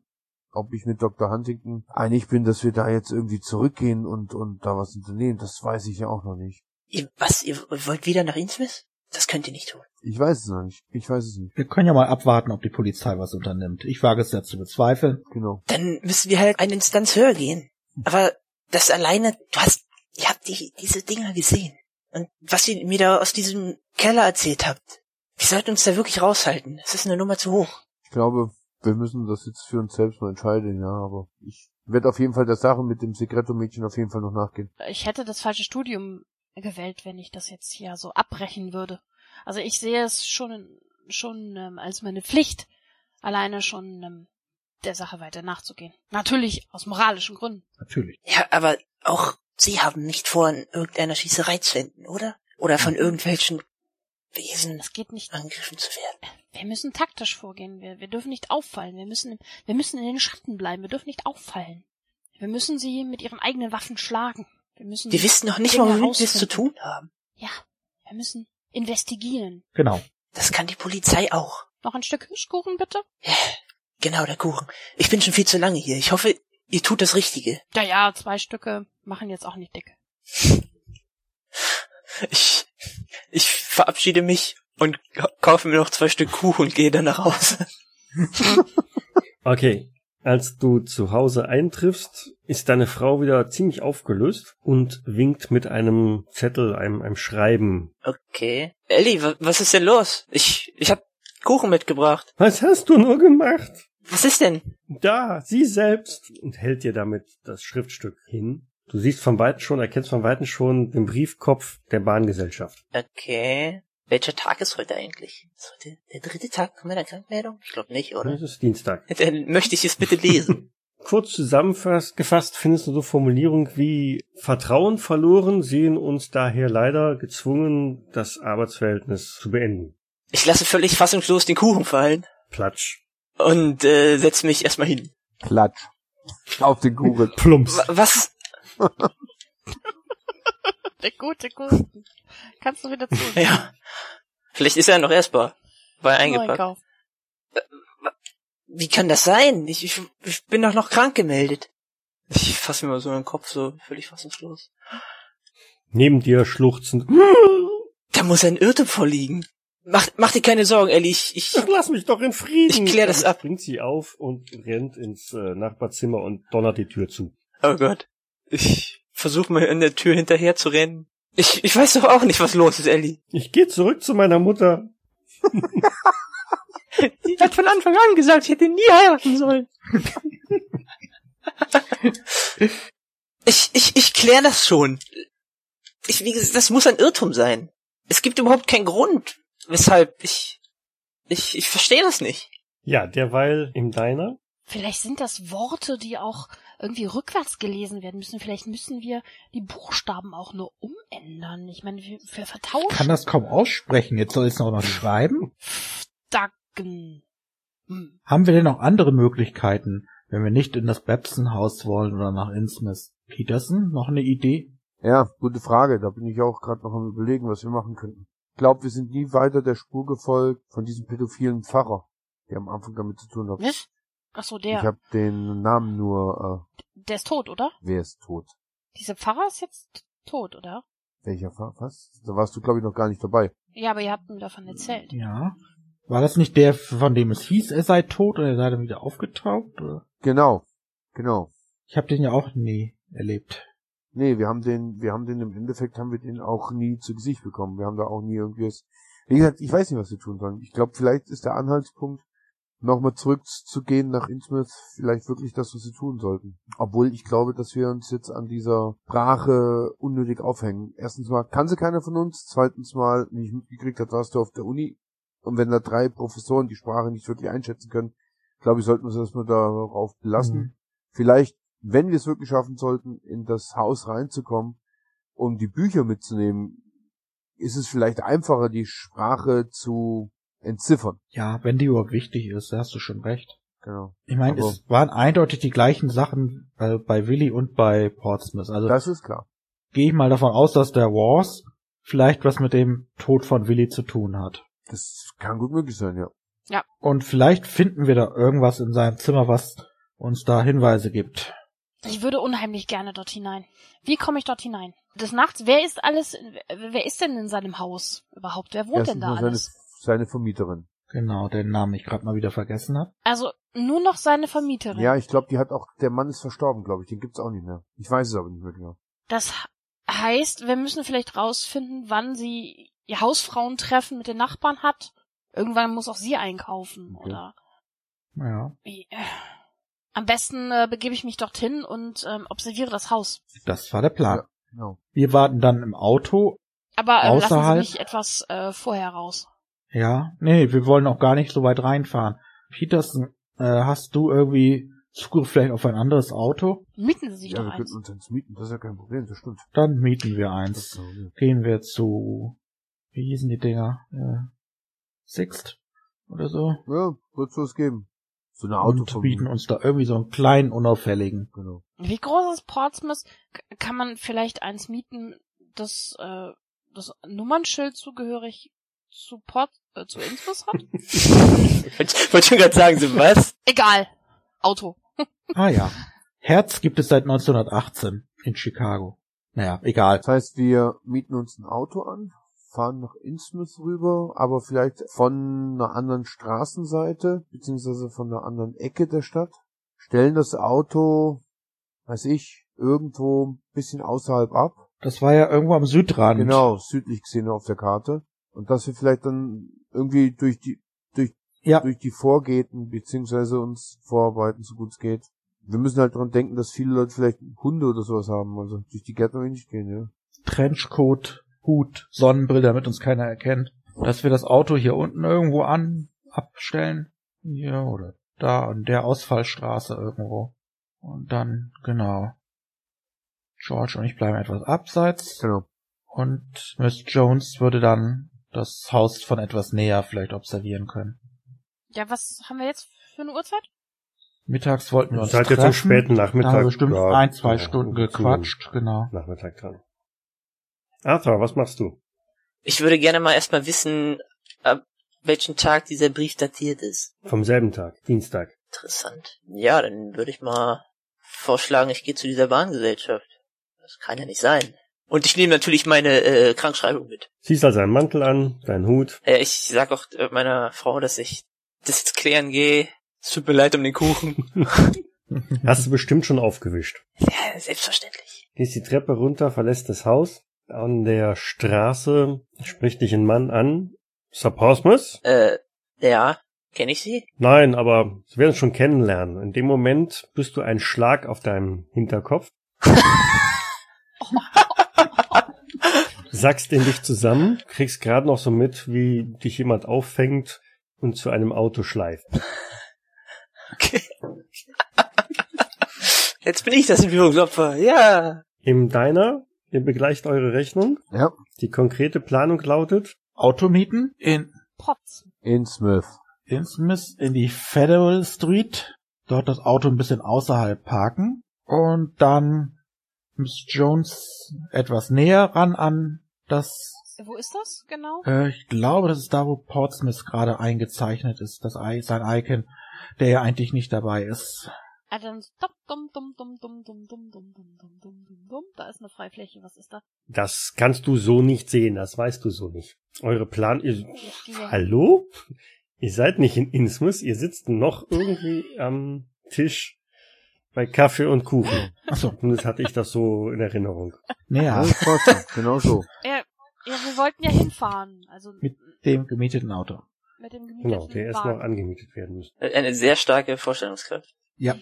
Speaker 4: ob ich mit Dr. Huntington einig bin, dass wir da jetzt irgendwie zurückgehen und, und da was unternehmen. Das weiß ich ja auch noch nicht.
Speaker 3: Ihr, was, ihr wollt wieder nach Innsmouth? Das könnt ihr nicht tun.
Speaker 4: Ich weiß es noch nicht. Ich weiß es nicht.
Speaker 2: Wir können ja mal abwarten, ob die Polizei was unternimmt. Ich wage es ja zu bezweifeln.
Speaker 4: Genau.
Speaker 3: Dann müssen wir halt eine Instanz höher gehen. Aber das alleine, du hast, ihr habt die, diese Dinger gesehen. Und was ihr mir da aus diesem Keller erzählt habt, wir sollten uns da wirklich raushalten. Es ist eine Nummer zu hoch.
Speaker 4: Ich glaube, wir müssen das jetzt für uns selbst mal entscheiden, ja, aber ich werde auf jeden Fall der Sache mit dem Secreto-Mädchen auf jeden Fall noch nachgehen.
Speaker 5: Ich hätte das falsche Studium gewählt, wenn ich das jetzt hier so abbrechen würde. Also ich sehe es schon, schon ähm, als meine Pflicht, alleine schon ähm, der Sache weiter nachzugehen. Natürlich aus moralischen Gründen.
Speaker 2: Natürlich.
Speaker 3: Ja, aber auch Sie haben nicht vor, in irgendeiner Schießerei zu enden, oder? Oder von irgendwelchen Wesen
Speaker 5: es geht nicht
Speaker 3: angegriffen zu werden.
Speaker 5: Wir müssen taktisch vorgehen. Wir, wir dürfen nicht auffallen. Wir müssen, wir müssen in den Schatten bleiben. Wir dürfen nicht auffallen. Wir müssen sie mit ihren eigenen Waffen schlagen. Wir müssen.
Speaker 3: Wir wissen noch nicht mal, womit wir es zu tun haben.
Speaker 5: Ja, wir müssen investigieren.
Speaker 2: Genau.
Speaker 3: Das kann die Polizei auch.
Speaker 5: Noch ein Stück Hirschkuchen, bitte?
Speaker 3: Genau, der Kuchen. Ich bin schon viel zu lange hier. Ich hoffe, ihr tut das Richtige.
Speaker 5: Ja, ja, zwei Stücke machen jetzt auch nicht dick.
Speaker 3: Ich, ich verabschiede mich und kaufe mir noch zwei Stück Kuchen und gehe dann nach Hause.
Speaker 1: okay. Als du zu Hause eintriffst, ist deine Frau wieder ziemlich aufgelöst und winkt mit einem Zettel, einem, einem Schreiben.
Speaker 3: Okay. Ellie, was ist denn los? Ich, ich hab Kuchen mitgebracht.
Speaker 1: Was hast du nur gemacht?
Speaker 3: Was ist denn?
Speaker 1: Da, sie selbst. Und hält dir damit das Schriftstück hin. Du siehst von Weitem schon, erkennst von Weitem schon den Briefkopf der Bahngesellschaft.
Speaker 3: Okay. Welcher Tag ist heute eigentlich? Ist heute der dritte Tag meiner Krankmeldung? Ich glaube nicht, oder?
Speaker 1: Es ist Dienstag.
Speaker 3: Dann möchte ich es bitte lesen.
Speaker 1: Kurz zusammengefasst findest du so Formulierung wie Vertrauen verloren, sehen uns daher leider gezwungen, das Arbeitsverhältnis zu beenden.
Speaker 3: Ich lasse völlig fassungslos den Kuchen fallen.
Speaker 1: Platsch.
Speaker 3: Und äh, setze mich erstmal hin.
Speaker 4: Klatsch. Auf den Kuchen.
Speaker 1: Plumps.
Speaker 3: Was?
Speaker 5: der gute Kuchen. Kannst du wieder zu.
Speaker 3: Ja. Vielleicht ist er noch essbar. War er eingepackt. Wie kann das sein? Ich, ich, ich bin doch noch krank gemeldet. Ich fasse mir mal so in den Kopf, so völlig fassungslos.
Speaker 1: Neben dir schluchzend.
Speaker 3: Da muss ein Irrtum vorliegen. Mach, mach dir keine Sorgen, Ellie. Ich, ich
Speaker 1: lass mich doch in Frieden.
Speaker 3: Ich klär das ab.
Speaker 1: Bringt sie auf und rennt ins äh, Nachbarzimmer und donnert die Tür zu.
Speaker 3: Oh Gott. Ich versuche mal in der Tür hinterher zu rennen. Ich, ich weiß doch auch nicht, was los ist, Ellie.
Speaker 1: Ich gehe zurück zu meiner Mutter.
Speaker 3: Die hat von Anfang an gesagt, ich hätte nie heiraten sollen. ich, ich, ich klär das schon. Ich, wie gesagt, das muss ein Irrtum sein. Es gibt überhaupt keinen Grund, weshalb ich, ich, ich verstehe das nicht.
Speaker 1: Ja, derweil im Diner.
Speaker 5: Vielleicht sind das Worte, die auch irgendwie rückwärts gelesen werden müssen. Vielleicht müssen wir die Buchstaben auch nur umändern. Ich meine, wir, wir vertauschen.
Speaker 2: Ich kann das kaum aussprechen. Jetzt soll es noch, noch schreiben.
Speaker 5: Dacken.
Speaker 2: Hm. Haben wir denn noch andere Möglichkeiten, wenn wir nicht in das Babson-Haus wollen oder nach Innsmouth? Peterson, noch eine Idee?
Speaker 4: Ja, gute Frage. Da bin ich auch gerade noch am überlegen, was wir machen könnten. Ich glaube, wir sind nie weiter der Spur gefolgt von diesem pädophilen Pfarrer, der am Anfang damit zu tun hat.
Speaker 5: Was? Ach so, der.
Speaker 4: Ich habe den Namen nur.
Speaker 5: Äh, der ist tot, oder?
Speaker 4: Wer ist tot?
Speaker 5: Dieser Pfarrer ist jetzt tot, oder?
Speaker 4: Welcher Pfarrer? Was? Da warst du, glaube ich, noch gar nicht dabei.
Speaker 5: Ja, aber ihr habt mir davon erzählt.
Speaker 2: Ja. War das nicht der, von dem es hieß, er sei tot oder er sei dann wieder aufgetaucht? Oder?
Speaker 4: Genau, genau.
Speaker 2: Ich habe den ja auch nie erlebt.
Speaker 4: Nee, wir haben den, wir haben den im Endeffekt haben wir den auch nie zu Gesicht bekommen. Wir haben da auch nie irgendwie was. Wie gesagt, ich weiß nicht, was wir tun sollen. Ich glaube, vielleicht ist der Anhaltspunkt, nochmal zurückzugehen nach Innsmouth, vielleicht wirklich das, was wir tun sollten. Obwohl ich glaube, dass wir uns jetzt an dieser Sprache unnötig aufhängen. Erstens mal kann sie keiner von uns, zweitens mal nicht mitgekriegt hat, warst du auf der Uni. Und wenn da drei Professoren die Sprache nicht wirklich einschätzen können, glaube ich, sollten wir es erstmal darauf belassen. Mhm. Vielleicht, wenn wir es wirklich schaffen sollten, in das Haus reinzukommen, um die Bücher mitzunehmen, ist es vielleicht einfacher, die Sprache zu entziffern.
Speaker 2: Ja, wenn die überhaupt wichtig ist, da hast du schon recht.
Speaker 4: Genau.
Speaker 2: Ich meine, es waren eindeutig die gleichen Sachen äh, bei Willy und bei Portsmouth. Also
Speaker 4: das ist klar.
Speaker 2: Gehe ich mal davon aus, dass der Wars vielleicht was mit dem Tod von Willy zu tun hat.
Speaker 4: Das kann gut möglich sein, ja.
Speaker 5: Ja.
Speaker 2: Und vielleicht finden wir da irgendwas in seinem Zimmer, was uns da Hinweise gibt.
Speaker 5: Ich würde unheimlich gerne dort hinein. Wie komme ich dort hinein? Des Nachts, wer ist alles, wer ist denn in seinem Haus überhaupt? Wer wohnt denn da alles?
Speaker 4: Seine, seine Vermieterin.
Speaker 2: Genau, den Namen ich gerade mal wieder vergessen habe.
Speaker 5: Also nur noch seine Vermieterin.
Speaker 4: Ja, ich glaube, die hat auch, der Mann ist verstorben, glaube ich. Den gibt's auch nicht mehr. Ich weiß es aber nicht mehr genau.
Speaker 5: Das heißt, wir müssen vielleicht rausfinden, wann sie ihr Hausfrauentreffen mit den Nachbarn hat. Irgendwann muss auch sie einkaufen, okay. oder?
Speaker 2: Ja.
Speaker 5: Wie, äh, am besten äh, begebe ich mich dorthin und ähm, observiere das Haus.
Speaker 2: Das war der Plan. Ja,
Speaker 4: genau.
Speaker 2: Wir warten dann im Auto.
Speaker 5: Aber
Speaker 2: äh,
Speaker 5: lassen Sie mich etwas äh, vorher raus.
Speaker 2: Ja, nee, wir wollen auch gar nicht so weit reinfahren. Peterson, äh, hast du irgendwie Zugriff vielleicht auf ein anderes Auto?
Speaker 5: Mieten Sie sich
Speaker 4: ja,
Speaker 5: doch
Speaker 4: wir eins. könnten uns eins mieten, das ist ja kein Problem, das stimmt.
Speaker 2: Dann mieten wir eins. Gehen wir zu wie hießen die Dinger? Äh, Sixt oder so.
Speaker 4: Ja, wird es geben. So eine Auto
Speaker 2: Und bieten uns da irgendwie so einen kleinen, unauffälligen.
Speaker 4: Genau.
Speaker 5: Wie groß ist Portsmouth? Kann man vielleicht eins mieten, das, äh, das Nummernschild zugehörig zu Port, äh, zu Innsbruck hat?
Speaker 3: ich wollte schon gerade sagen, so was?
Speaker 5: Egal. Auto.
Speaker 2: ah ja. Herz gibt es seit 1918 in Chicago. Naja, egal.
Speaker 4: Das heißt, wir mieten uns ein Auto an, fahren nach Innsmouth rüber, aber vielleicht von einer anderen Straßenseite, beziehungsweise von einer anderen Ecke der Stadt, stellen das Auto, weiß ich, irgendwo ein bisschen außerhalb ab.
Speaker 2: Das war ja irgendwo am Südrand.
Speaker 4: Genau, südlich gesehen auf der Karte. Und dass wir vielleicht dann irgendwie durch die, durch,
Speaker 2: ja.
Speaker 4: durch die Vorgäten, beziehungsweise uns vorarbeiten, so gut es geht. Wir müssen halt dran denken, dass viele Leute vielleicht Hunde oder sowas haben, also durch die Gärten nicht gehen, ja.
Speaker 2: Trenchcoat Hut, Sonnenbrille, damit uns keiner erkennt. Dass wir das Auto hier unten irgendwo an abstellen. Hier oder da an der Ausfallstraße irgendwo. Und dann, genau. George und ich bleiben etwas abseits.
Speaker 4: Genau.
Speaker 2: Und Miss Jones würde dann das Haus von etwas näher vielleicht observieren können.
Speaker 5: Ja, was haben wir jetzt für eine Uhrzeit?
Speaker 2: Mittags wollten wir uns
Speaker 1: Seid treffen. jetzt im späten Nachmittag. Da
Speaker 2: haben wir bestimmt ja, ein, zwei ja, Stunden gequatscht, genau.
Speaker 1: Nachmittag dran. Arthur, was machst du?
Speaker 3: Ich würde gerne mal erstmal wissen, ab welchen Tag dieser Brief datiert ist.
Speaker 1: Vom selben Tag, Dienstag.
Speaker 3: Interessant. Ja, dann würde ich mal vorschlagen, ich gehe zu dieser Bahngesellschaft. Das kann ja nicht sein. Und ich nehme natürlich meine äh, Krankschreibung mit.
Speaker 1: Siehst also einen Mantel an, deinen Hut.
Speaker 3: Ja, ich sag auch äh, meiner Frau, dass ich das jetzt klären gehe. Es tut mir leid um den Kuchen.
Speaker 1: Hast du bestimmt schon aufgewischt.
Speaker 3: Ja, selbstverständlich.
Speaker 1: Gehst die Treppe runter, verlässt das Haus an der Straße spricht dich ein Mann an. Sir Portsmouth?
Speaker 3: Äh, ja. Kenne ich sie?
Speaker 1: Nein, aber sie werden es schon kennenlernen. In dem Moment bist du ein Schlag auf deinem Hinterkopf. Sackst in dich zusammen, kriegst gerade noch so mit, wie dich jemand auffängt und zu einem Auto schleift.
Speaker 3: Okay. Jetzt bin ich das Entführungsopfer, ja.
Speaker 1: Im Diner Ihr begleicht eure Rechnung.
Speaker 4: Ja.
Speaker 1: Die konkrete Planung lautet
Speaker 2: Automieten in
Speaker 5: Potz.
Speaker 4: In Smith.
Speaker 2: In Smith in die Federal Street. Dort das Auto ein bisschen außerhalb parken. Und dann Miss Jones etwas näher ran an das.
Speaker 5: Wo ist das genau?
Speaker 2: Äh, ich glaube, das ist da, wo Portsmouth gerade eingezeichnet ist, das I sein Icon, der ja eigentlich nicht dabei ist.
Speaker 5: Ah, dann dumm, dumm, dumm, dumm, dumm, dumm, dumm, dumm, dumm, dumm, dumm, dumm. Da ist eine Freifläche. Was ist da?
Speaker 1: Das kannst du so nicht sehen. Das weißt du so nicht. Eure Plan ist. Hallo? Ihr seid nicht in Innsmouth. Ihr sitzt noch irgendwie am Tisch bei Kaffee und Kuchen. Achso. Und das hatte ich das so in Erinnerung.
Speaker 2: Naja,
Speaker 4: genau so.
Speaker 5: Ja, ja, wir wollten ja hinfahren. Also
Speaker 2: mit dem gemieteten Auto.
Speaker 5: Mit dem gemieteten
Speaker 1: Genau, der erst noch angemietet werden muss.
Speaker 3: Eine sehr starke Vorstellungskraft.
Speaker 2: Ja.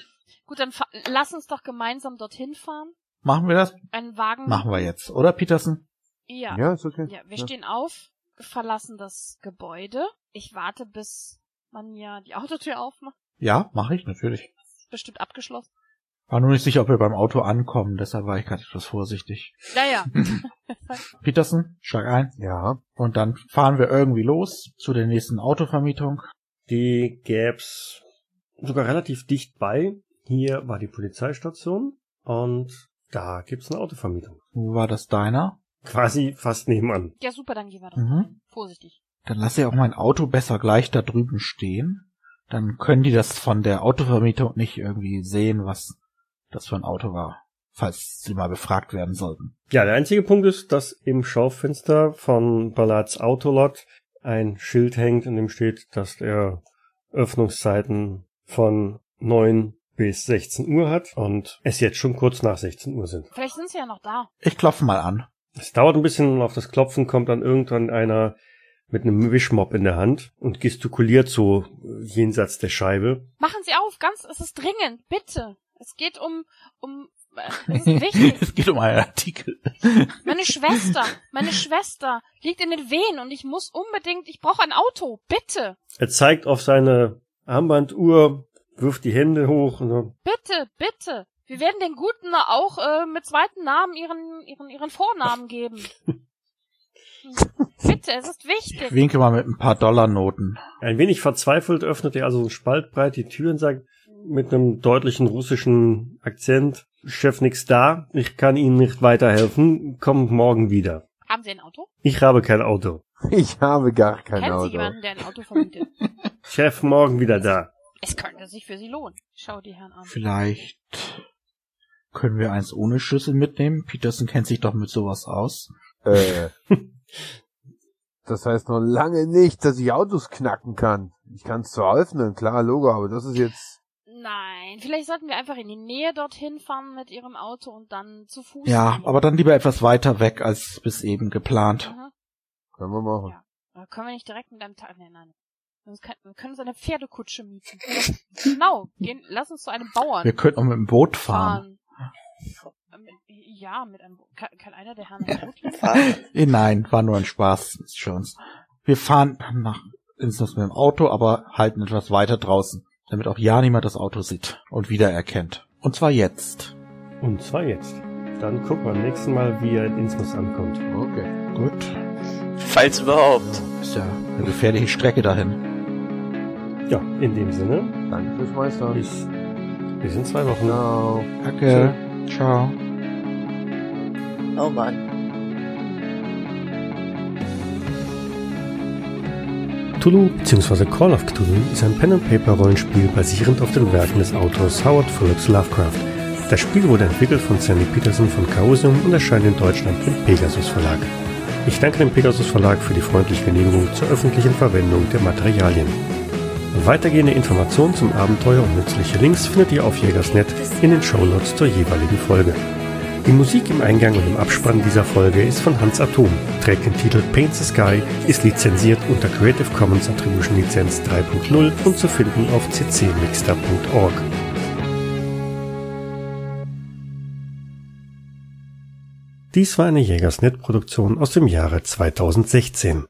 Speaker 5: Gut, dann lass uns doch gemeinsam dorthin fahren.
Speaker 2: Machen wir das?
Speaker 5: Einen Wagen.
Speaker 2: Machen wir jetzt, oder Peterson?
Speaker 5: Ja.
Speaker 4: Ja, ist okay.
Speaker 5: Ja, wir
Speaker 4: ja.
Speaker 5: stehen auf, verlassen das Gebäude. Ich warte, bis man mir die Autotür aufmacht.
Speaker 2: Ja, mache ich natürlich.
Speaker 5: Bestimmt abgeschlossen.
Speaker 2: War nur nicht sicher, ob wir beim Auto ankommen, deshalb war ich gerade etwas vorsichtig.
Speaker 5: Naja.
Speaker 2: Peterson, steig ein.
Speaker 4: Ja.
Speaker 2: Und dann fahren wir irgendwie los zu der nächsten Autovermietung.
Speaker 1: Die gäb's sogar relativ dicht bei. Hier war die Polizeistation und da gibt's eine Autovermietung.
Speaker 2: Wo war das deiner?
Speaker 1: Quasi fast nebenan.
Speaker 5: Ja, super, dann gehen wir doch.
Speaker 2: Mhm.
Speaker 5: Vorsichtig.
Speaker 2: Dann lasse ich auch mein Auto besser gleich da drüben stehen. Dann können die das von der Autovermietung nicht irgendwie sehen, was das für ein Auto war, falls sie mal befragt werden sollten.
Speaker 1: Ja, der einzige Punkt ist, dass im Schaufenster von Ballards Autolot ein Schild hängt, in dem steht, dass er Öffnungszeiten von 9 bis 16 Uhr hat und es jetzt schon kurz nach 16 Uhr sind.
Speaker 5: Vielleicht sind sie ja noch da.
Speaker 2: Ich klopfe mal an.
Speaker 1: Es dauert ein bisschen und auf das Klopfen kommt dann irgendwann einer mit einem Wischmopp in der Hand und gestikuliert so jenseits der Scheibe.
Speaker 5: Machen Sie auf, ganz, es ist dringend, bitte. Es geht um, um, äh, es ist wichtig.
Speaker 2: es geht um einen Artikel.
Speaker 5: Meine Schwester, meine Schwester liegt in den Wehen und ich muss unbedingt, ich brauche ein Auto, bitte.
Speaker 1: Er zeigt auf seine Armbanduhr, wirft die Hände hoch und so.
Speaker 5: Bitte, bitte. Wir werden den Guten auch äh, mit zweiten Namen ihren, ihren, ihren Vornamen geben. Bitte, es ist wichtig.
Speaker 2: Ich winke mal mit ein paar Dollarnoten.
Speaker 1: Ein wenig verzweifelt öffnet er also so spaltbreit die Tür und sagt mit einem deutlichen russischen Akzent, Chef nix da, ich kann Ihnen nicht weiterhelfen, kommt morgen wieder.
Speaker 5: Haben Sie ein Auto?
Speaker 1: Ich habe kein Auto.
Speaker 4: Ich habe gar kein
Speaker 5: Kennen
Speaker 4: Auto.
Speaker 5: Sie jemanden, der ein Auto vermietet?
Speaker 1: Chef, morgen wieder da.
Speaker 5: Es könnte sich für Sie lohnen. Schau die Herren an.
Speaker 2: Vielleicht können wir eins ohne Schlüssel mitnehmen. Peterson kennt sich doch mit sowas aus.
Speaker 4: Äh, das heißt noch lange nicht, dass ich Autos knacken kann. Ich kann es zwar öffnen, klar, Logo, aber das ist jetzt...
Speaker 5: Nein, vielleicht sollten wir einfach in die Nähe dorthin fahren mit Ihrem Auto und dann zu Fuß.
Speaker 2: Ja,
Speaker 5: gehen.
Speaker 2: aber dann lieber etwas weiter weg als bis eben geplant.
Speaker 5: Aha.
Speaker 4: Können wir machen.
Speaker 5: Ja. Aber können wir nicht direkt mit einem Tag... Nein, nein. Sonst kann, wir können uns eine Pferdekutsche mieten. genau, gehen, lass uns zu einem Bauern
Speaker 2: Wir könnten auch mit dem Boot fahren.
Speaker 5: fahren. Ja, mit einem Bo kann, kann einer der Herren ein Boot fahren?
Speaker 2: Eh, Nein, war nur ein Spaß, Miss Jones. Wir fahren nach Innsmouth mit dem Auto, aber halten etwas weiter draußen, damit auch ja niemand das Auto sieht und wiedererkennt. Und zwar jetzt.
Speaker 1: Und zwar jetzt. Dann gucken wir beim nächsten Mal, wie er in Innsmouth ankommt.
Speaker 4: Okay.
Speaker 2: Gut.
Speaker 3: Falls überhaupt.
Speaker 2: Ist ja eine gefährliche Strecke dahin.
Speaker 1: Ja, in dem Sinne,
Speaker 4: Danke fürs Meister.
Speaker 1: bis, bis in zwei Wochen.
Speaker 4: Ciao.
Speaker 2: Danke. Ciao.
Speaker 3: Oh Mann.
Speaker 1: Cthulhu bzw. Call of Cthulhu ist ein Pen-and-Paper-Rollenspiel basierend auf den Werken des Autors Howard Phillips Lovecraft. Das Spiel wurde entwickelt von Sandy Peterson von Chaosium und erscheint in Deutschland im Pegasus Verlag. Ich danke dem Pegasus Verlag für die freundliche Genehmigung zur öffentlichen Verwendung der Materialien. Weitergehende Informationen zum Abenteuer und nützliche Links findet ihr auf Jägersnet in den Shownotes zur jeweiligen Folge. Die Musik im Eingang und im Abspann dieser Folge ist von Hans Atom, trägt den Titel Paint the Sky, ist lizenziert unter Creative Commons Attribution Lizenz 3.0 und zu finden auf ccmixter.org. Dies war eine Jägersnet-Produktion aus dem Jahre 2016.